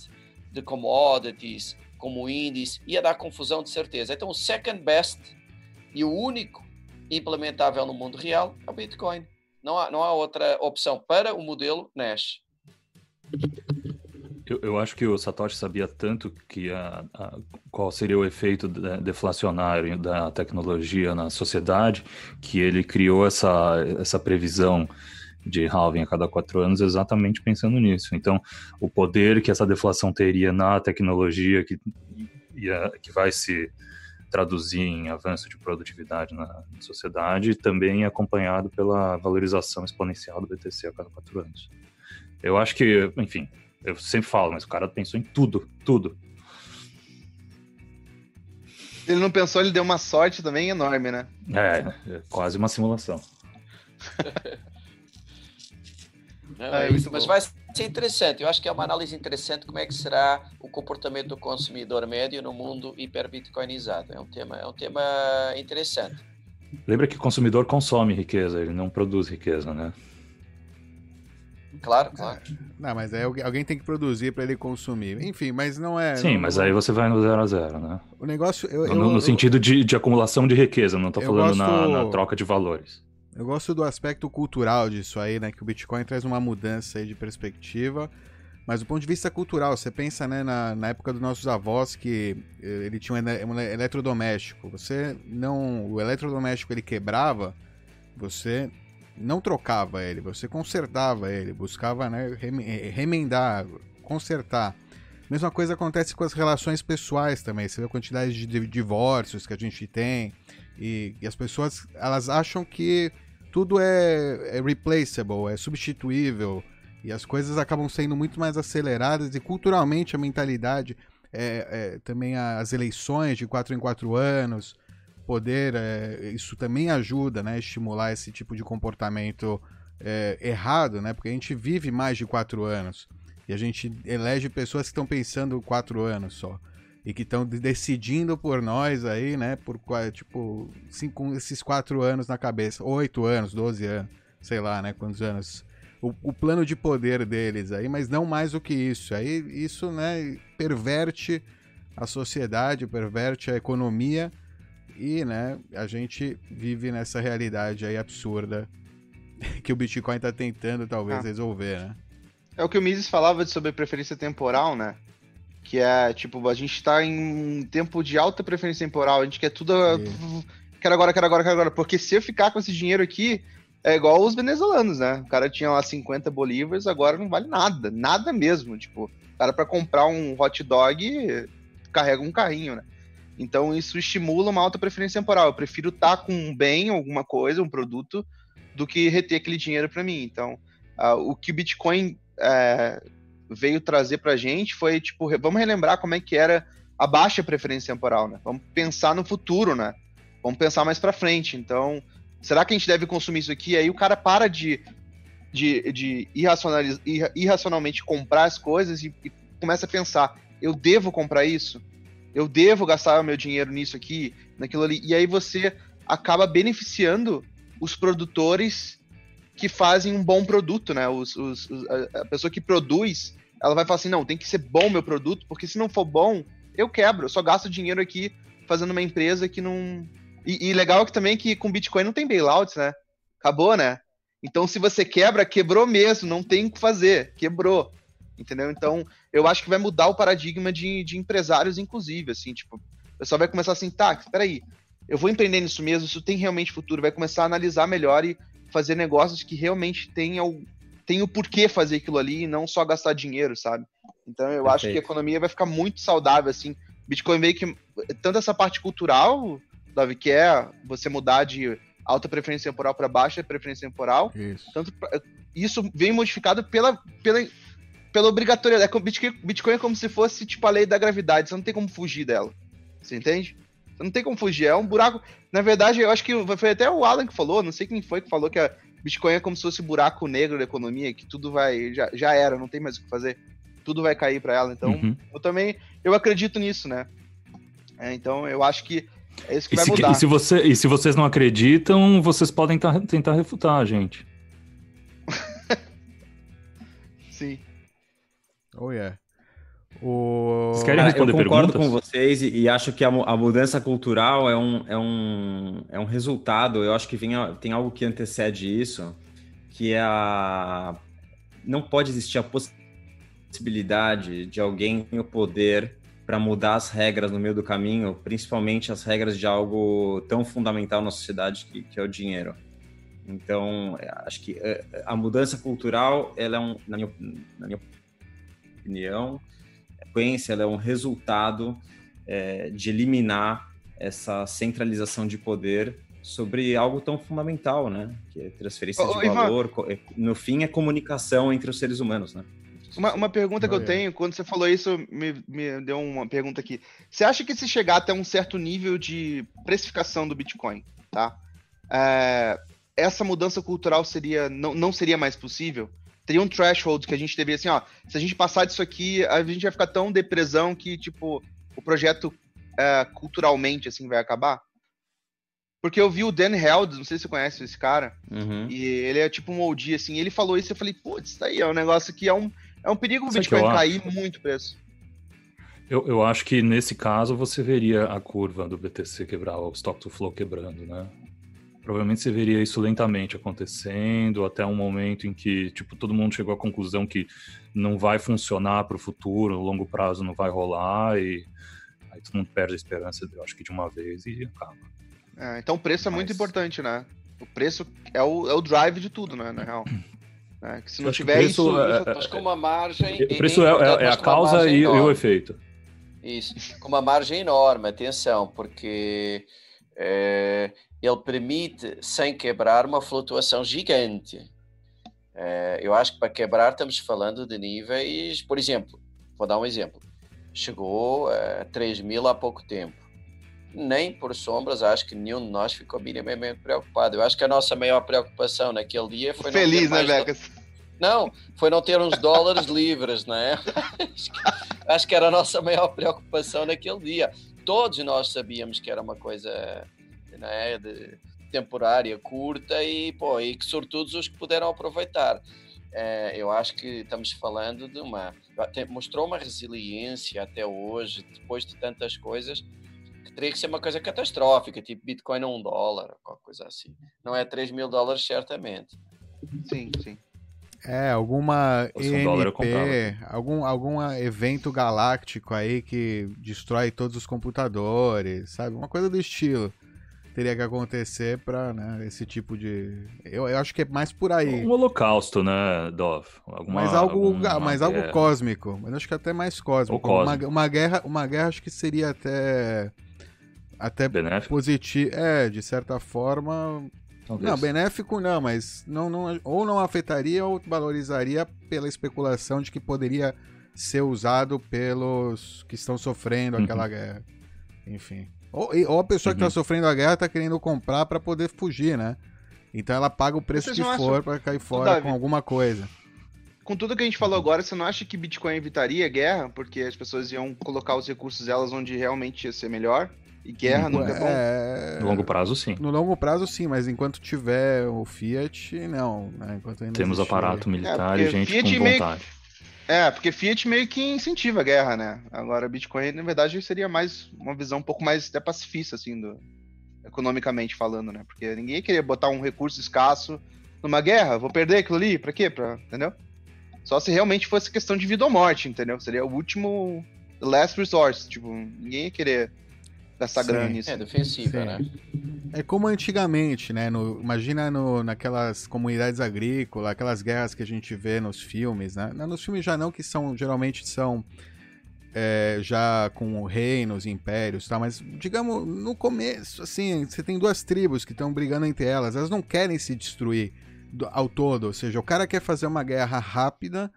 N: de commodities, como índice, ia dar confusão de certeza. Então, o second best e o único implementável no mundo real é o Bitcoin. Não há, não há outra opção para o modelo Nash.
B: Eu, eu acho que o Satoshi sabia tanto que a, a- qual seria o efeito de- deflacionário da tecnologia na sociedade que ele criou essa, essa previsão de halving a cada quatro anos, exatamente pensando nisso. Então, o poder que essa deflação teria na tecnologia que, que vai se traduzir em avanço de produtividade na sociedade, também acompanhado pela valorização exponencial do BTC a cada quatro anos. Eu acho que, enfim, eu sempre falo, mas o cara pensou em tudo, tudo.
J: Ele não pensou, ele deu uma sorte também enorme, né?
B: É, é quase uma simulação.
N: Não, é isso, mas vai ser interessante. Eu acho que é uma análise interessante como é que será o comportamento do consumidor médio no mundo hiperbitcoinizado. É um tema, é um tema interessante.
B: Lembra que o consumidor consome riqueza, ele não produz riqueza, né?
N: Claro, claro.
I: Não, mas aí alguém tem que produzir para ele consumir. Enfim, mas não é.
B: Sim,
I: não,
B: mas aí você vai no zero a zero, né?
I: O negócio. Eu,
B: no,
I: eu,
B: no sentido de, de, acumulação de riqueza, não tô falando
I: gosto...
B: na, na, troca de valores.
I: Eu gosto do aspecto cultural disso aí, né? Que o Bitcoin traz uma mudança aí de perspectiva. Mas do ponto de vista cultural, você pensa né, na, na época dos nossos avós que eh, ele tinha um, eletrodoméstico. Você não. O eletrodoméstico ele quebrava, você não trocava ele, você consertava ele, buscava né, remendar, consertar. Mesma coisa acontece com as relações pessoais também. Você vê a quantidade de divórcios que a gente tem e, e as pessoas elas acham que tudo é, é replaceable, é substituível e as coisas acabam sendo muito mais aceleradas e culturalmente a mentalidade é, é, também as eleições de quatro em quatro anos poder, é, isso também ajuda né, estimular esse tipo de comportamento é, errado, né? Porque a gente vive mais de quatro anos e a gente elege pessoas que estão pensando quatro anos só e que estão decidindo por nós aí, né? Por tipo cinco, esses quatro anos na cabeça, oito anos, doze anos, sei lá, né? Quantos anos o, o, plano de poder deles aí, mas não mais do que isso. Aí isso, né? Perverte a sociedade, perverte a economia e, né, a gente vive nessa realidade aí absurda que o Bitcoin está tentando, talvez, ah. resolver, né?
J: É o que o Mises falava sobre preferência temporal, né? Que é, tipo, a gente está em um tempo de alta preferência temporal, a gente quer tudo. Quero agora, quero agora, quero agora. Porque se eu ficar com esse dinheiro aqui, é igual os venezuelanos, né? O cara tinha lá 50 bolívares, agora não vale nada, nada mesmo. Tipo, o cara para comprar um hot dog carrega um carrinho, né? Então isso estimula uma alta preferência temporal. Eu prefiro estar tá com um bem, alguma coisa, um produto, do que reter aquele dinheiro para mim. Então, uh, o que o Bitcoin é, veio trazer para a gente foi tipo, vamos relembrar como é que era a baixa preferência temporal, né? Vamos pensar no futuro, né? Vamos pensar mais para frente. Então, será que a gente deve consumir isso aqui? Aí o cara para de, de, de irracionalmente comprar as coisas e, e começa a pensar: eu devo comprar isso? eu devo gastar o meu dinheiro nisso aqui, naquilo ali. E aí você acaba beneficiando os produtores que fazem um bom produto, né? Os, os, a pessoa que produz, ela vai falar assim, não, tem que ser bom meu produto, porque se não for bom, eu quebro. Eu só gasto dinheiro aqui fazendo uma empresa que não... E, e legal que também que com Bitcoin não tem bailouts, né? Acabou, né? Então, se você quebra, quebrou mesmo, não tem o que fazer, quebrou entendeu? Então, eu acho que vai mudar o paradigma de, de empresários, inclusive, assim, tipo, o pessoal vai começar assim, tá, peraí, eu vou empreender nisso mesmo, isso tem realmente futuro, vai começar a analisar melhor e fazer negócios que realmente tenham, tenham o porquê fazer aquilo ali e não só gastar dinheiro, sabe? Então, eu Perfeito. acho que a economia vai ficar muito saudável, assim, Bitcoin meio que, tanto essa parte cultural, Davi, que é você mudar de alta preferência temporal para baixa preferência temporal. Isso. Tanto isso vem modificado pela, pela pela obrigatoriedade. É Bitcoin, Bitcoin é como se fosse tipo a lei da gravidade, você não tem como fugir dela. Você entende? Você não tem como fugir. É um buraco. Na verdade, eu acho que foi até o Alan que falou, não sei quem foi que falou que a Bitcoin é como se fosse o buraco negro da economia, que tudo vai. Já, já era, não tem mais o que fazer. Tudo vai cair para ela. Então, uhum. eu também. Eu acredito nisso, né? É, então, eu acho que é isso que
B: e
J: vai
B: se,
J: mudar.
B: E se, você, e se vocês não acreditam, vocês podem tentar refutar a gente.
J: Sim.
I: Oh, yeah. O...
K: Vocês querem responder Eu concordo perguntas? com vocês e, e acho que a, a, mudança cultural é um, é, um, é um resultado. Eu acho que vem, tem algo que antecede isso, que é a... Não pode existir a possibilidade de alguém ter o poder para mudar as regras no meio do caminho, principalmente as regras de algo tão fundamental na sociedade que, que é o dinheiro. Então, é, acho que é, a mudança cultural, ela é um, na minha, na minha opinião, a sequência, ela é um resultado é, de eliminar essa centralização de poder sobre algo tão fundamental, né? Que é transferência
J: Ô,
K: de
J: Ivan.
K: valor. é- No fim, é comunicação entre os seres humanos, né?
J: Uma, uma pergunta que eu
K: Olha.
J: tenho, quando você falou isso, me, me deu uma pergunta aqui. Você acha que se chegar até um certo nível de precificação do Bitcoin, tá? É, essa mudança cultural seria não, não seria mais possível? Teria um threshold que a gente deveria assim, ó, se a gente passar disso aqui, a gente vai ficar tão depressão que, tipo, o projeto é, culturalmente, assim, vai acabar? Porque eu vi o Dan Held, não sei se você conhece esse cara,
K: Uhum.
J: e ele é tipo um OG, assim, ele falou isso e eu falei, putz, isso aí é um negócio que é um, é um perigo o Bitcoin
B: acho?
J: cair muito preço.
B: Eu, eu acho que nesse caso você veria a curva do BTC quebrar, o stock to flow quebrando, né? Provavelmente você veria isso lentamente acontecendo até um momento em que, tipo, todo mundo chegou à conclusão que não vai funcionar para o futuro, no longo prazo não vai rolar e aí todo mundo perde a esperança, eu acho que de uma vez e acaba.
J: É, então o preço é muito importante, né? O preço é o, é o drive de tudo, né, na real. É, que se não
B: acho que
J: tiver
B: o preço
J: isso...
B: é-
J: isso-
N: Mas com uma margem.
B: O preço é, é- é
N: mas
B: a causa e, e o efeito.
N: Isso, com uma margem enorme, atenção, porque eh, ele permite, sem quebrar, uma flutuação gigante. Eh, eu acho que para quebrar estamos falando de níveis, por exemplo, vou dar um exemplo, chegou a 3 mil há pouco tempo. Nem por sombras, acho que nenhum de nós ficou minimamente preocupado. Eu acho que a nossa maior preocupação naquele dia foi.
J: Feliz, né,
N: do-
J: Becas?
N: não, foi não ter uns dólares livres, né? Acho que era a nossa maior preocupação naquele dia. Todos nós sabíamos que era uma coisa né, de, temporária, curta e, pô, e que sobretudo os que puderam aproveitar. Eh, eu acho que estamos falando de uma. mostrou uma resiliência até hoje, depois de tantas coisas, que teria que ser uma coisa catastrófica, tipo Bitcoin a um dólar, qualquer coisa assim. Não é 3 mil dólares, certamente.
J: Sim, sim.
I: É, alguma
N: um
I: ENP, algum, algum evento galáctico aí que destrói todos os computadores, sabe? Uma coisa do estilo. Teria que acontecer pra, né, esse tipo de... Eu, eu acho que é mais por aí.
B: Um holocausto, né, Dov? Alguma,
I: Mas algo,
B: alguma
I: mas algo cósmico. Mas acho que até mais cósmico.
B: Ou
I: Uma,
B: cósmico.
I: uma guerra, uma guerra acho que seria até até positivo, é, de certa forma.
B: Talvez.
I: Não, benéfico não, mas não, não ou não afetaria ou valorizaria pela especulação de que poderia ser usado pelos que estão sofrendo
B: Uhum.
I: aquela guerra. Enfim. Ou, ou a pessoa que está
B: Uhum.
I: sofrendo a guerra está querendo comprar para poder fugir, né? Então ela paga o preço que
J: não
I: for para cair fora
J: Davi?
I: com alguma coisa.
J: Com tudo que a gente falou agora, você não acha que Bitcoin evitaria guerra? Porque as pessoas iam colocar os recursos delas onde realmente ia ser melhor? E guerra nunca é bom?
I: É...
B: No longo prazo, sim.
I: No longo prazo, sim, mas enquanto tiver o Fiat, não. Né? Enquanto ainda
B: Temos
I: existir-
B: aparato militar
J: É,
B: e gente
J: Fiat
B: com
J: meio-
B: vontade.
J: É, porque Fiat meio que incentiva a guerra, né? Agora, Bitcoin, na verdade, seria mais uma visão um pouco mais até pacifista, assim, do, economicamente falando, né? Porque ninguém ia querer botar um recurso escasso numa guerra. Vou perder aquilo ali, pra quê? Pra, entendeu? Só se realmente fosse questão de vida ou morte, entendeu? Seria o último last resource. Tipo, ninguém ia querer grana nisso.
N: É defensiva,
I: Sim.
N: né?
I: É como antigamente, né? No- imagina no, naquelas comunidades agrícolas, aquelas guerras que a gente vê nos filmes, né? Nos filmes já não, que são geralmente são é, já com reinos, impérios, tá? Mas digamos no começo, assim, você tem duas tribos que estão brigando entre elas, elas não querem se destruir do- ao todo, ou seja, o cara quer fazer uma guerra rápida,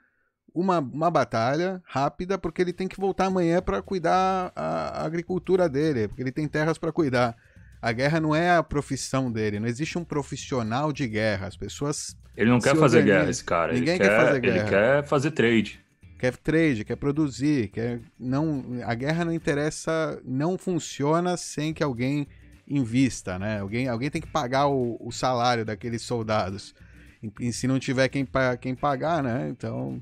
I: uma, uma batalha rápida, porque ele tem que voltar amanhã para cuidar a, a agricultura dele, porque ele tem terras para cuidar. A guerra não é a profissão dele, não existe um profissional de guerra. As pessoas.
B: Ele não quer fazer guerra, esse cara.
I: Ninguém
B: ele
I: quer,
B: quer,
I: fazer
B: Ele
I: guerra.
B: quer fazer trade.
I: Quer trade, quer produzir, quer. Não, a guerra não interessa, não funciona sem que alguém invista, né? Alguém, alguém tem que pagar o, o salário daqueles soldados. E, e se não tiver quem, quem pagar, né? Então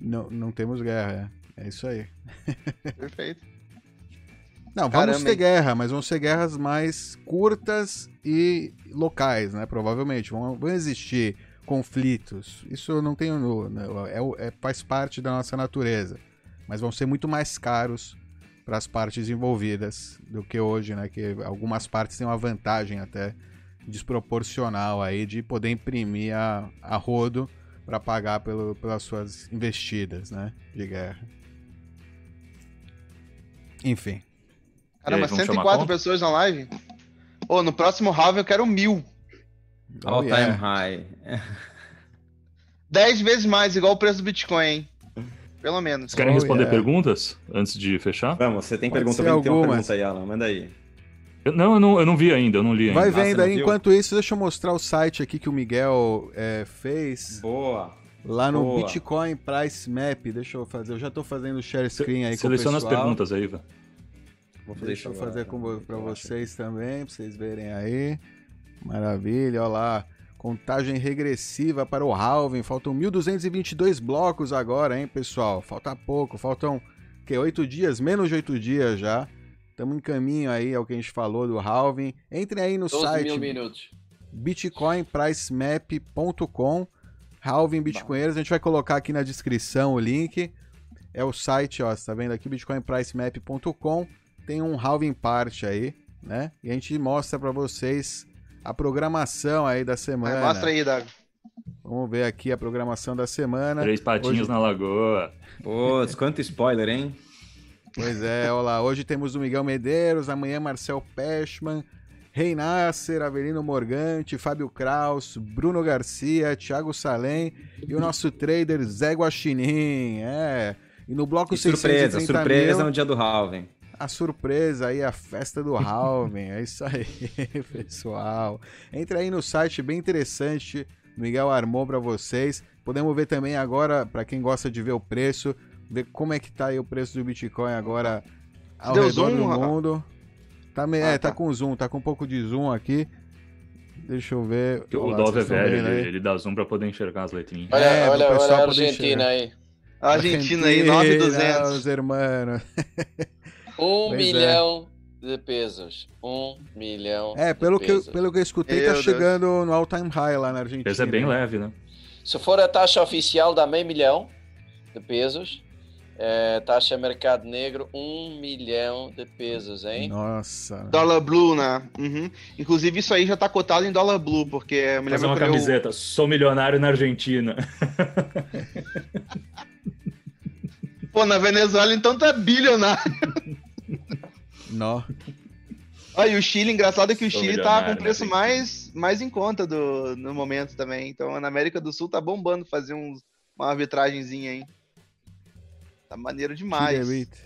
I: não, não temos guerra. É, é isso aí.
J: Perfeito.
I: Não, vamos
J: Caramba,
I: ter
J: hein?
I: guerra, mas vão ser guerras mais curtas e locais, né? Provavelmente. Vão, vão existir conflitos. Isso eu não tenho. no- é, é- faz parte da nossa natureza. Mas vão ser muito mais caros para as partes envolvidas do que hoje, né? Que algumas partes têm uma vantagem até desproporcional aí de poder imprimir a, a rodo para pagar pelo, pelas suas investidas, né? De guerra. Enfim.
J: Caramba, 104 pessoas na live? Ô, no próximo halving eu quero mil.
K: All
I: Oh,
K: time
I: yeah.
K: high.
J: 10 vezes mais, igual o preço do Bitcoin, hein? Pelo menos.
B: Vocês querem
I: Oh,
B: responder
I: yeah.
B: perguntas antes de fechar?
K: Vamos, você tem
I: Pode
K: pergunta, tem uma
I: algumas.
K: pergunta aí, Alan, manda aí.
B: Eu- não, eu não, eu não vi ainda, eu não li ainda.
I: Vai vendo aí, enquanto isso, deixa eu mostrar o site aqui que o Miguel é, fez.
K: Boa.
I: Lá no
K: Boa.
I: Bitcoin Price Map. Deixa eu fazer. Eu já tô fazendo o share screen aí com o
B: Seleciona as perguntas aí, velho.
K: Vou fazer
I: Deixa eu
K: agora,
I: fazer
K: tá?
I: com,
K: Relaxa.
I: vocês também, pra vocês verem aí. Maravilha, olha lá. Contagem regressiva para o halving. Faltam 1.222 blocos agora, hein, pessoal? Falta pouco. Faltam, que, 8 dias? Menos de 8 dias já. Estamos em caminho aí ao que a gente falou do halving. Entrem aí no
N: 12
I: site
N: mil minutos.
I: bitcoinpricemap.com Halving Bitcoinheiros, a gente vai colocar aqui na descrição o link. É o site, ó, você tá vendo aqui, bitcoinpricemap.com. Tem um halving part aí, né? E a gente mostra para vocês a programação aí da semana.
J: Vai, mostra aí, Dago.
I: Vamos ver aqui a programação da semana.
B: Três patinhos
I: Hoje-
B: na lagoa.
K: Putz, quanto spoiler, hein?
I: Pois é, olha lá. Hoje temos o Miguel Medeiros, amanhã Marcel Peschman, Rei Nasser, Avelino Morgante, Fábio Kraus, Bruno Garcia, Thiago Salem e o nosso trader Zé Guaxinim. É. E no bloco
K: E surpresa,
I: 630
K: surpresa
I: mil,
K: no dia do halving.
I: a surpresa aí, a festa do Halving. É isso aí, pessoal. Entra aí no site, bem interessante. Miguel armou para vocês. Podemos ver também agora, para quem gosta de ver o preço, ver como é que tá aí o preço do Bitcoin agora ao
J: Deu
I: redor
J: zoom,
I: do mundo. Tá, me...
J: Ah,
I: é, tá
J: tá.
I: com zoom, tá com um pouco de zoom aqui. Deixa eu ver.
B: O Dove é velho, ele,
I: aí?
B: ele dá zoom pra poder enxergar as letrinhas.
N: Olha,
I: É,
N: olha, olha
I: pessoal
N: a Argentina aí.
J: A Argentina aí, 9,200.
I: Os hermanos.
N: Um
I: Pois é.
N: milhão de pesos. Um milhão
I: É, pelo
N: de
I: que,
N: pesos.
I: pelo que eu escutei,
J: Meu
I: tá
J: Deus.
I: chegando no all-time high lá na Argentina.
B: Esse é bem leve, né?
N: Se for a taxa oficial, dá meio milhão de pesos. É, taxa mercado negro, um milhão de pesos, hein?
I: Nossa.
J: Dólar Blue, né? Uhum. Inclusive, isso aí já tá cotado em dólar Blue, porque eu me
B: Fazer uma
J: eu-
B: camiseta, sou milionário na Argentina.
J: Pô, na Venezuela, então tá bilionário.
I: Nó.
J: Olha, e o Chile, engraçado é que o
B: Sou
J: Chile tá com o preço mais, mais em conta do, no momento também. Então, na América do Sul tá bombando fazer uns, uma arbitragenzinha aí. Tá maneiro demais.
I: Chile Beat.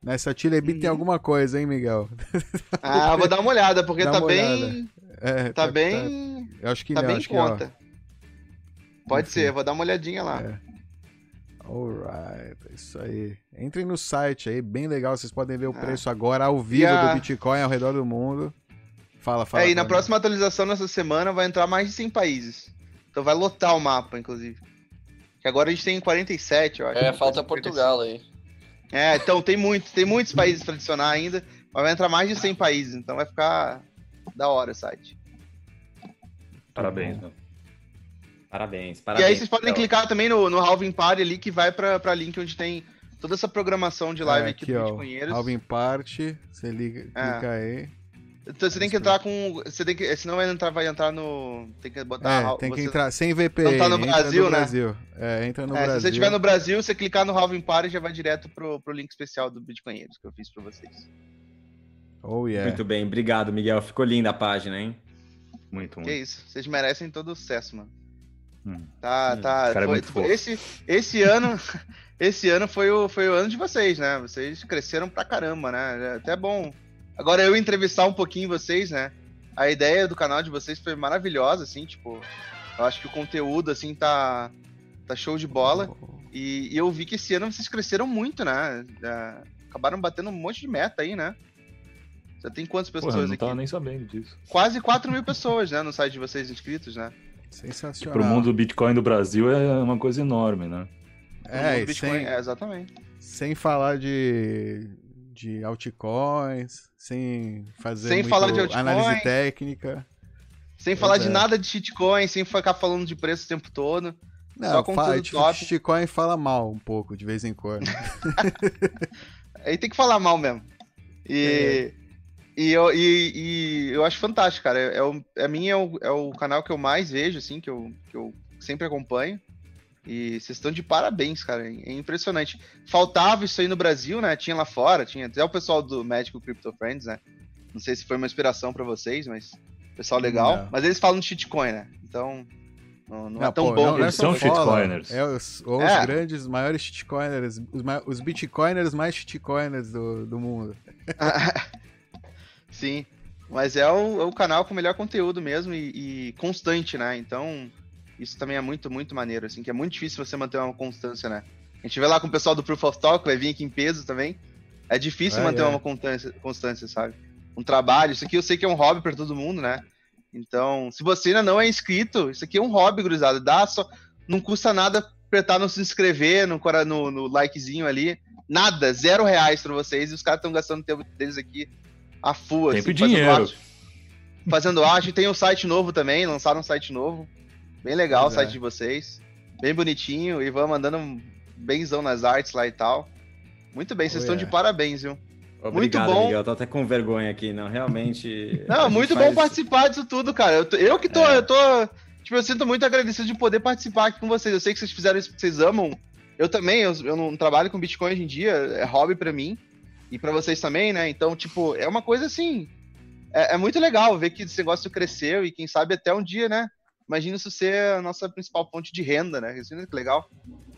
I: Nessa Chile Beat tem alguma coisa, hein, Miguel?
J: Ah, vou dar uma olhada, porque
I: Dá
J: tá bem.
I: É,
J: Tá bem.
I: Eu acho que
J: Tá
I: não,
J: bem em
I: acho que,
J: conta. Pode
I: Enfim.
J: ser, vou dar uma olhadinha lá.
I: É. Alright, é isso aí. Entrem no site aí, bem legal. Vocês podem ver o
J: Ah.
I: preço agora ao vivo
J: a-
I: do Bitcoin ao redor do mundo. Fala, fala.
J: é, e na próxima atualização nessa semana vai entrar mais de 100 países. Então vai lotar o mapa, inclusive. Que agora a gente tem 47, eu acho.
N: É,
J: uma
N: falta Portugal aí.
J: É, então tem muitos, tem muitos países pra adicionar ainda, mas vai entrar mais de 100 países, então vai ficar da hora o site.
B: Parabéns, né?
K: Parabéns,
J: E
K: parabéns.
J: aí vocês podem
K: Miguel.
J: clicar também no, no Halving Party ali, que vai pra, pra link onde tem toda essa programação de live
I: É,
J: aqui,
I: aqui,
J: do
I: ó.
J: Bitcoinheiros.
I: Halving Party. Você liga,
J: É.
I: clica aí.
J: Então você tem que entrar com. Você tem que. Senão vai entrar, vai entrar no. Tem que botar.
I: É, tem que entrar sem VPN.
J: não tá no
I: entra
J: Brasil,
I: no
J: né?
I: Brasil. É, entra no
J: É,
I: Brasil.
J: se você estiver no Brasil, você clicar no Halving Party já vai direto pro, pro link especial do Bitcoinheiros que eu fiz pra vocês.
I: Oh, yeah.
K: Muito bem, obrigado, Miguel. Ficou linda a página, hein?
B: Muito,
J: Que isso, vocês merecem todo o sucesso, mano.
B: Hum.
J: Tá,
K: Hum,
J: tá.
B: cara é
J: foi-
B: muito fofo.
J: esse, esse ano, esse ano foi o, foi o ano de vocês, né? Vocês cresceram pra caramba, né? É até bom. Agora eu entrevistar um pouquinho vocês, né? A ideia do canal de vocês foi maravilhosa, assim, tipo, eu acho que o conteúdo, assim, tá, tá show de bola. E, e eu vi que esse ano vocês cresceram muito, né? É, acabaram batendo um monte de meta aí, né? Já tem quantas pessoas
B: eu não
J: aqui?
B: tava nem sabendo disso.
J: Quase 4 mil pessoas, né? No site de vocês inscritos, né?
I: Sensacional.
B: Pro mundo do Bitcoin do Brasil é uma coisa enorme, né?
I: É,
J: Bitcoin,
I: sem,
J: é, exatamente.
I: sem falar de, de altcoins, sem fazer
J: Sem falar de altcoin.
I: análise técnica.
J: Sem falar de
I: é.
J: nada de shitcoin, sem ficar falando de preço o tempo todo.
I: Não,
J: Só conteúdo
I: fala,
J: top.
I: Bitcoin fala mal um pouco, de vez em quando.
J: Aí tem que falar mal mesmo. E, E eu, e, e eu acho fantástico, cara. É, é o, a mim é o, é o canal que eu mais vejo, assim, que eu, que eu sempre acompanho. E vocês estão de parabéns, cara. É impressionante. Faltava isso aí no Brasil, né? Tinha lá fora, tinha até o pessoal do Magical Crypto Friends, né? Não sei se foi uma inspiração pra vocês, mas pessoal legal.
I: Não.
J: Mas eles falam de shitcoin, né? Então, não, não é
I: Não,
J: tão
I: pô,
J: bom.
I: não, não é
J: eles são
B: shitcoiners.
I: É os, os
J: É.
I: grandes, maiores shitcoiners, os, os bitcoiners mais shitcoiners do, do mundo.
J: Sim, mas é o, é o canal com o melhor conteúdo mesmo e, e constante, né? Então, isso também é muito, muito maneiro, assim, que é muito difícil você manter uma constância, né? A gente vê lá com o pessoal do Proof of Talk, vai vir aqui em peso também. É difícil manter
I: é.
J: uma constância, constância, sabe? Um trabalho, isso aqui eu sei que é um hobby para todo mundo, né? Então, se você ainda não é inscrito, isso aqui é um hobby, gurizada. Dá só. Não custa nada apertar no se inscrever, no, no, no likezinho ali. Nada, zero reais pra vocês. E os caras estão gastando o tempo deles aqui a full.
B: Tempo
J: fazendo
B: dinheiro.
J: arte- Fazendo arte. Tem um site novo também, lançaram um site novo. Bem legal
I: Pois
J: o site
I: é.
J: de vocês. Bem bonitinho. E vão mandando um benzão nas artes lá e tal. Muito bem, vocês
I: Oh,
J: estão
I: yeah.
J: de parabéns, viu?
K: Obrigado,
J: Muito bom.
K: Miguel. Eu tô até com vergonha aqui, não. Realmente.
J: Não, muito bom participar disso tudo, cara. Eu, tô- eu que tô,
K: É.
J: eu tô. Tipo, eu sinto muito agradecido de poder participar aqui com vocês. Eu sei que vocês fizeram isso porque vocês amam. Eu também, eu, eu não trabalho com Bitcoin hoje em dia, é hobby pra mim. E pra vocês também, né? Então, tipo, é uma coisa assim. É, é muito legal ver que esse negócio cresceu e quem sabe até um dia, né? Imagina isso ser a nossa principal fonte de renda, né? Imagina que legal.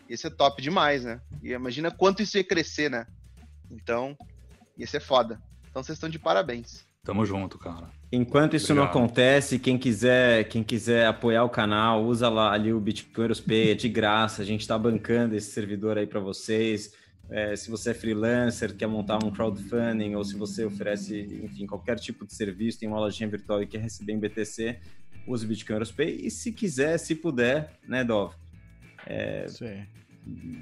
J: Ia ser top demais, né? E imagina quanto isso ia crescer, né? Então, ia ser foda. Então vocês estão de parabéns.
B: Tamo junto, cara.
K: Enquanto isso não
B: Obrigado.
K: acontece, quem quiser, quem quiser apoiar o canal, usa lá ali o Bitcoiners Pay, é de graça. A gente está bancando esse servidor aí para vocês. É, se você é freelancer, quer montar um crowdfunding, ou se você oferece, enfim, qualquer tipo de serviço, tem uma lojinha virtual e quer receber em BTC, use o Bitcoiners Pay. E se quiser, se puder, né, Dov? É,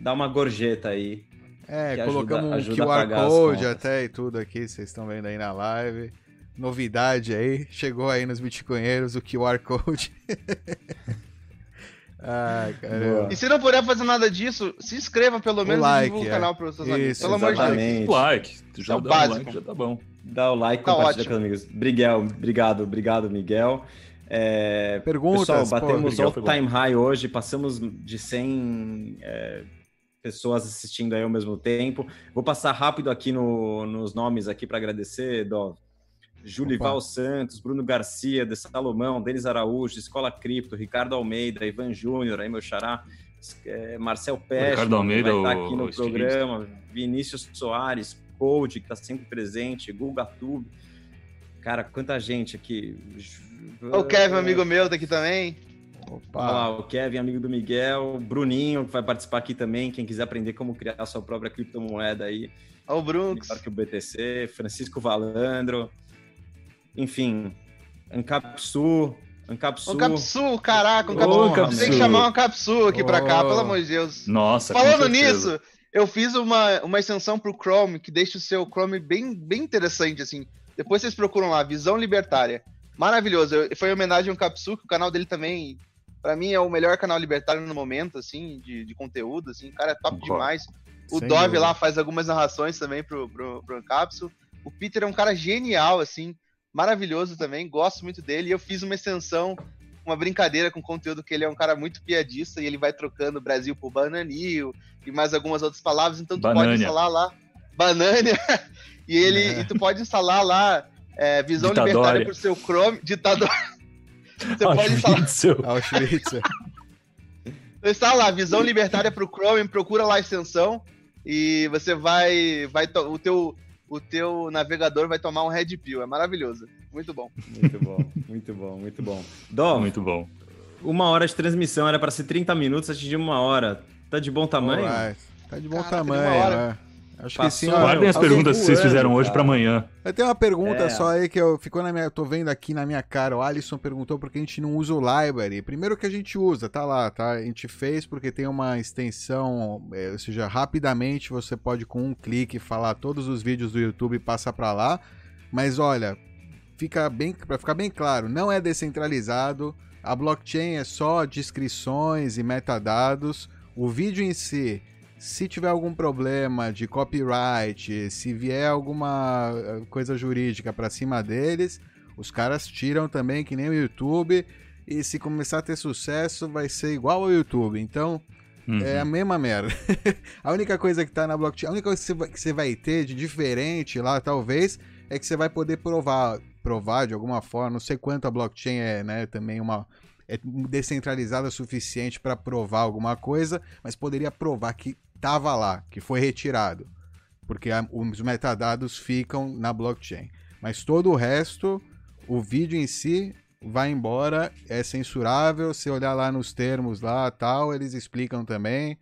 K: dá uma gorjeta aí.
I: É,
K: ajuda-
I: colocamos um
K: ajuda a
I: QR Code até e tudo aqui, vocês estão vendo aí na live. Novidade aí, chegou aí nos Bitcoinheiros o QR Code. Ai, caramba.
J: E se não puder fazer nada disso, se inscreva pelo menos
I: like,
J: e divulgue
I: é.
J: o canal para os seus amigos.
I: Isso,
J: Pelo amor de Deus.
B: Like. Já
J: É o
B: dá um
J: básico.
B: like, já tá bom.
K: Dá o like,
J: Tá
K: compartilha
J: ótimo.
K: com os amigos. Miguel, obrigado, obrigado, Miguel. É,
I: Perguntas,
K: Pessoal,
I: pô,
K: batemos all
B: bom.
K: time high hoje, passamos de 100 é, pessoas assistindo aí ao mesmo tempo. Vou passar rápido aqui no- nos nomes aqui para agradecer, Dov. Julival Santos, Bruno Garcia, de Salomão, Denis Araújo, Escola Cripto, Ricardo Almeida, Ivan Júnior, aí meu xará, é, Marcel Pérez,
B: Ricardo Almeida,
K: vai estar
B: o-
K: aqui no
B: o estilista.
K: programa, Vinícius Soares, Code, que está sempre presente, Guga Tube. Cara, quanta gente aqui.
J: O Kevin, amigo meu, tá aqui também.
K: Olha lá, o Kevin, amigo do Miguel, Bruninho, que vai participar aqui também. Quem quiser aprender como criar a sua própria criptomoeda aí.
J: O Brooks.
K: Melhor que o BTC, Francisco Valandro. Enfim, Ancapsu. Ancapsu.
J: Um Capsu, caraca, um
K: Ô,
J: Capsu.
K: Capsu.
J: Tem que chamar um Capsu aqui pra cá, pelo amor de Deus.
B: Nossa,
J: Falando nisso, eu fiz uma, uma extensão pro Chrome que deixa o seu Chrome bem, bem interessante, assim. Depois vocês procuram lá, Visão Libertária. Maravilhoso. Eu- Foi em homenagem ao Capsu, que o canal dele também, pra mim, é o melhor canal libertário no momento, assim, de, de conteúdo, assim. O cara é top
B: Concordo.
J: demais. O
I: Sem
J: Dove lá faz algumas narrações também pro, pro, pro Capsu. O Peter é um cara genial, assim, maravilhoso também. Gosto muito dele. E eu fiz uma extensão, uma brincadeira com conteúdo que ele é um cara muito piadista e ele vai trocando Brasil por bananil e mais algumas outras palavras. Então tu pode instalar lá banânia e ele e tu pode instalar lá é, visão
B: Ditadória.
J: libertária pro seu Chrome, ditador. Você pode instalar
B: Auschwitz.
J: Então está lá, visão libertária pro Chrome, procura lá a extensão e você vai, vai to- o teu o teu navegador vai tomar um red pill, é maravilhoso, muito bom.
K: Muito bom, muito bom, muito bom. Dom,
B: Muito bom.
K: uma hora de transmissão, era para ser 30 minutos, atingimos uma hora. Tá de bom tamanho?
I: Tá de bom
J: Caraca,
I: tamanho, né? Acho
K: Passou,
I: que sim. ó.
B: Guardem as perguntas que vocês fizeram hoje pra amanhã.
I: Eu tenho uma pergunta
K: É.
I: só aí que eu ficou na minha, tô vendo aqui na minha cara. O Alisson perguntou por que a gente não usa o library. Primeiro que a gente usa, tá lá, tá? A gente fez porque tem uma extensão, é, ou seja, rapidamente você pode com um clique falar todos os vídeos do YouTube e passar pra lá. Mas olha, fica bem para ficar bem claro, não é descentralizado. A blockchain é só descrições e metadados. O vídeo em si Se tiver algum problema de copyright, se vier alguma eh, coisa jurídica pra cima deles, os caras tiram também, que nem o YouTube. E se começar a ter sucesso, vai ser igual ao YouTube. Então, é a mesma merda. a única coisa que tá na blockchain, a única coisa que você vai- que você vai ter de diferente lá, talvez, é que você vai poder provar, provar de alguma forma, não sei quanto a blockchain é, né, também uma é descentralizada o suficiente para provar alguma coisa, mas poderia provar que tava lá, que foi retirado, porque a- os metadados ficam na blockchain. Mas todo o resto, o vídeo em si vai embora, é censurável. Se olhar lá nos termos lá, tal, eles explicam também.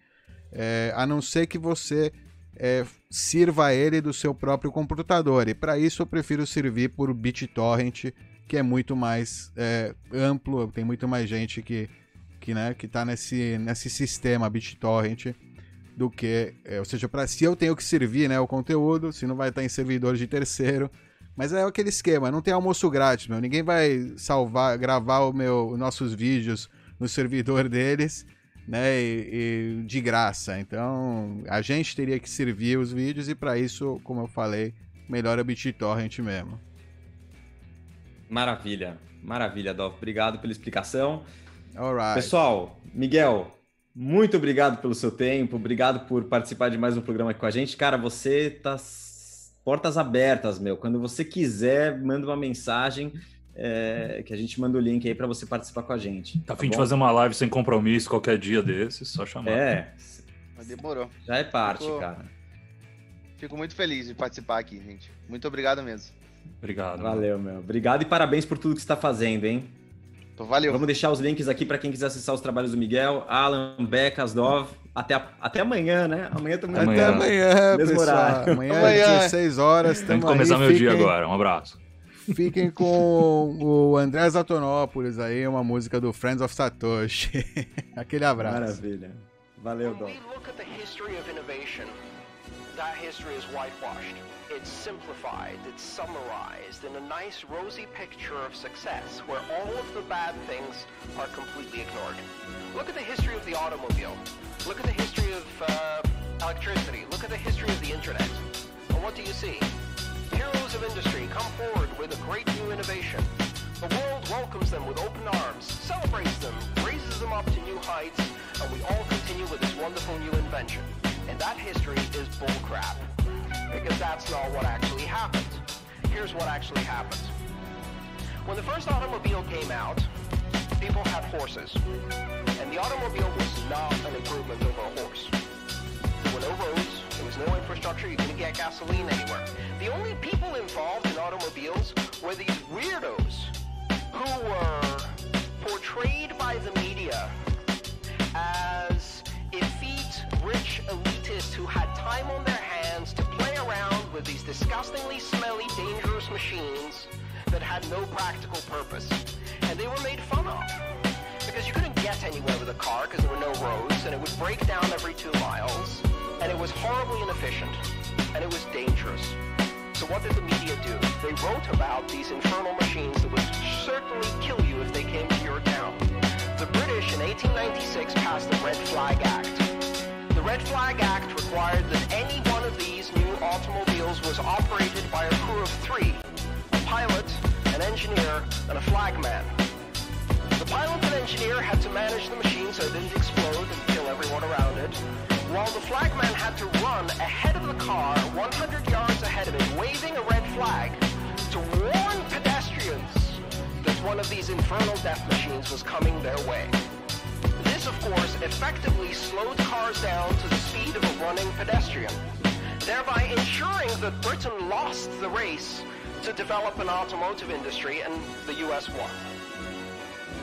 I: É, a não ser que você é, sirva ele do seu próprio computador. E para isso eu prefiro servir por BitTorrent, que é muito mais é, amplo, tem muito mais gente que, que, né, que tá nesse, nesse sistema BitTorrent do que, é, ou seja, para se eu tenho que servir, né, o conteúdo, se não vai estar em servidor de terceiro, mas é aquele esquema, não tem almoço grátis, meu. Ninguém vai salvar, gravar o meu, os nossos vídeos no servidor deles, né, e, e de graça. Então, a gente teria que servir os vídeos e para isso, como eu falei, melhor é o BitTorrent mesmo.
K: Maravilha, maravilha, Dov. Obrigado pela explicação.
I: Alright.
K: Pessoal, Miguel, muito obrigado pelo seu tempo, obrigado por participar de mais um programa aqui com a gente. Cara, você tá portas abertas, meu. Quando você quiser, manda uma mensagem é, que a gente manda o link aí para você participar com a gente.
B: Tá a fim de
K: bom?
B: fazer uma live sem compromisso qualquer dia desses, só chamar.
K: É,
J: Mas demorou.
K: já é parte,
J: Ficou-
K: cara.
J: Fico muito feliz de participar aqui, gente. Muito obrigado mesmo.
B: Obrigado.
K: Valeu, meu. Obrigado e parabéns por tudo que você está fazendo, hein?
J: Valeu.
K: Vamos deixar os links aqui para quem quiser acessar os trabalhos do Miguel, Alan, Becas, Dov. Até, a- até amanhã, né? Amanhã estamos
I: Até amanhã,
K: Mesmo
I: pessoal.
K: horário.
I: Amanhã,
J: Amanhã.
I: às 16 horas.
B: Tem que começar
I: aí,
B: meu dia
I: fiquem-
B: agora. Um abraço.
I: Fiquem com o André Zatonópolis aí, uma música do Friends of Satoshi. Aquele abraço.
K: Maravilha. Valeu, Dov.
O: we look at the history of innovation, that history is whitewashed. It's simplified, it's summarized in a nice rosy picture of success where all of the bad things are completely ignored. Look at the history of the automobile. Look at the history of uh, electricity. Look at the history of the internet. And what do you see? Heroes of industry come forward with a great new innovation. The world welcomes them with open arms, celebrates them, raises them up to new heights, and we all continue with this wonderful new invention. And that history is bullcrap. Because that's not what actually happened. Here's what actually happened. When the first automobile came out, people had horses. And the automobile was not an improvement over a horse. There were no roads, there was no infrastructure, you couldn't get gasoline anywhere. The only people involved in automobiles were these weirdos who were portrayed by the media with these disgustingly smelly, dangerous machines that had no practical purpose. And they were made fun of. Because you couldn't get anywhere with a car because there were no roads, and it would break down every two miles, and it was horribly inefficient, and it was dangerous. So what did the media do? They wrote about these infernal machines that would certainly kill you if they came to your town. The British in 1896 passed the Red Flag Act. The Red Flag Act required that any one of these new automobiles was operated by a crew of three, a pilot, an engineer, and a flagman. The pilot and engineer had to manage the machine so it didn't explode and kill everyone around it, while the flagman had to run ahead of the car 100 yards ahead of it, waving a red flag to warn pedestrians that one of these infernal death machines was coming their way. Of course, effectively slowed cars down to the speed of a running pedestrian, thereby ensuring that Britain lost the race to develop an automotive industry and the US won.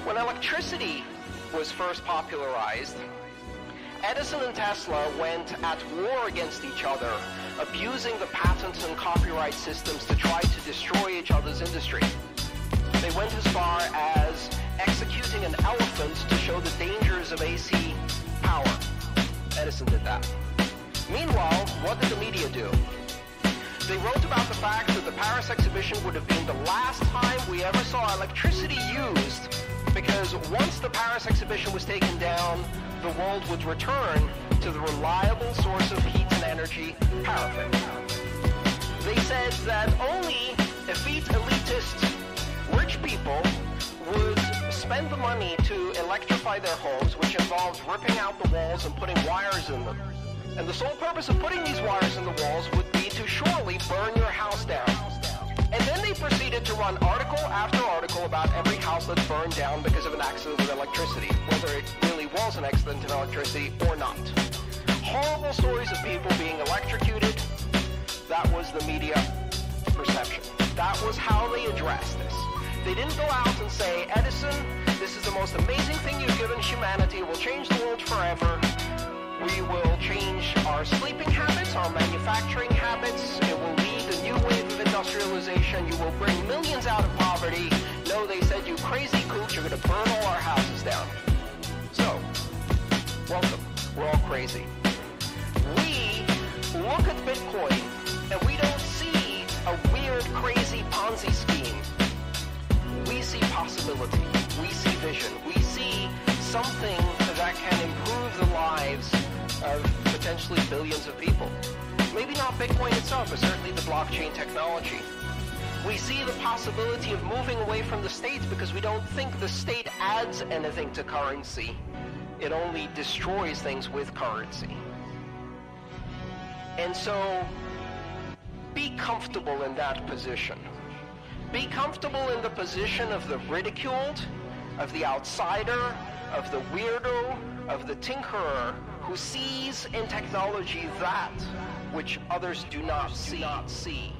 O: When electricity was first popularized, Edison and Tesla went at war against each other, abusing the patent and copyright systems to try to destroy each other's industry. They went as far as executing an elephant to show the dangers of AC power. Edison did that. Meanwhile, what did the media do? They wrote about the fact that the Paris exhibition would have been the last time we ever saw electricity used because once the Paris exhibition was taken down, the world would return to the reliable source of heat and energy, paraffin. They said that only effete elitist rich people spend the money to electrify their homes, which involves ripping out the walls and putting wires in them. And the sole purpose of putting these wires in the walls would be to surely burn your house down. And then they proceeded to run article after article about every house that's burned down because of an accident with electricity, whether it really was an accident with electricity or not. Horrible stories of people being electrocuted. That was the media perception. That was how they addressed this. They didn't go out and say, Edison, this is the most amazing thing you've given humanity. It will change the world forever. We will change our sleeping habits, our manufacturing habits. It will lead a new wave of industrialization. You will bring millions out of poverty. No, they said, you crazy cooch, you're going to burn all our houses down. So, welcome. We're all crazy. We look at Bitcoin and we don't see a weird, crazy Ponzi scheme. We see possibility. We see vision. We see something that can improve the lives of potentially billions of people. Maybe not Bitcoin itself, but certainly the blockchain technology. We see the possibility of moving away from the state because we don't think the state adds anything to currency. It only destroys things with currency. And so, be comfortable in that position. Be comfortable in the position of the ridiculed, of the outsider, of the weirdo, of the tinkerer who sees in technology that which others do not see. see.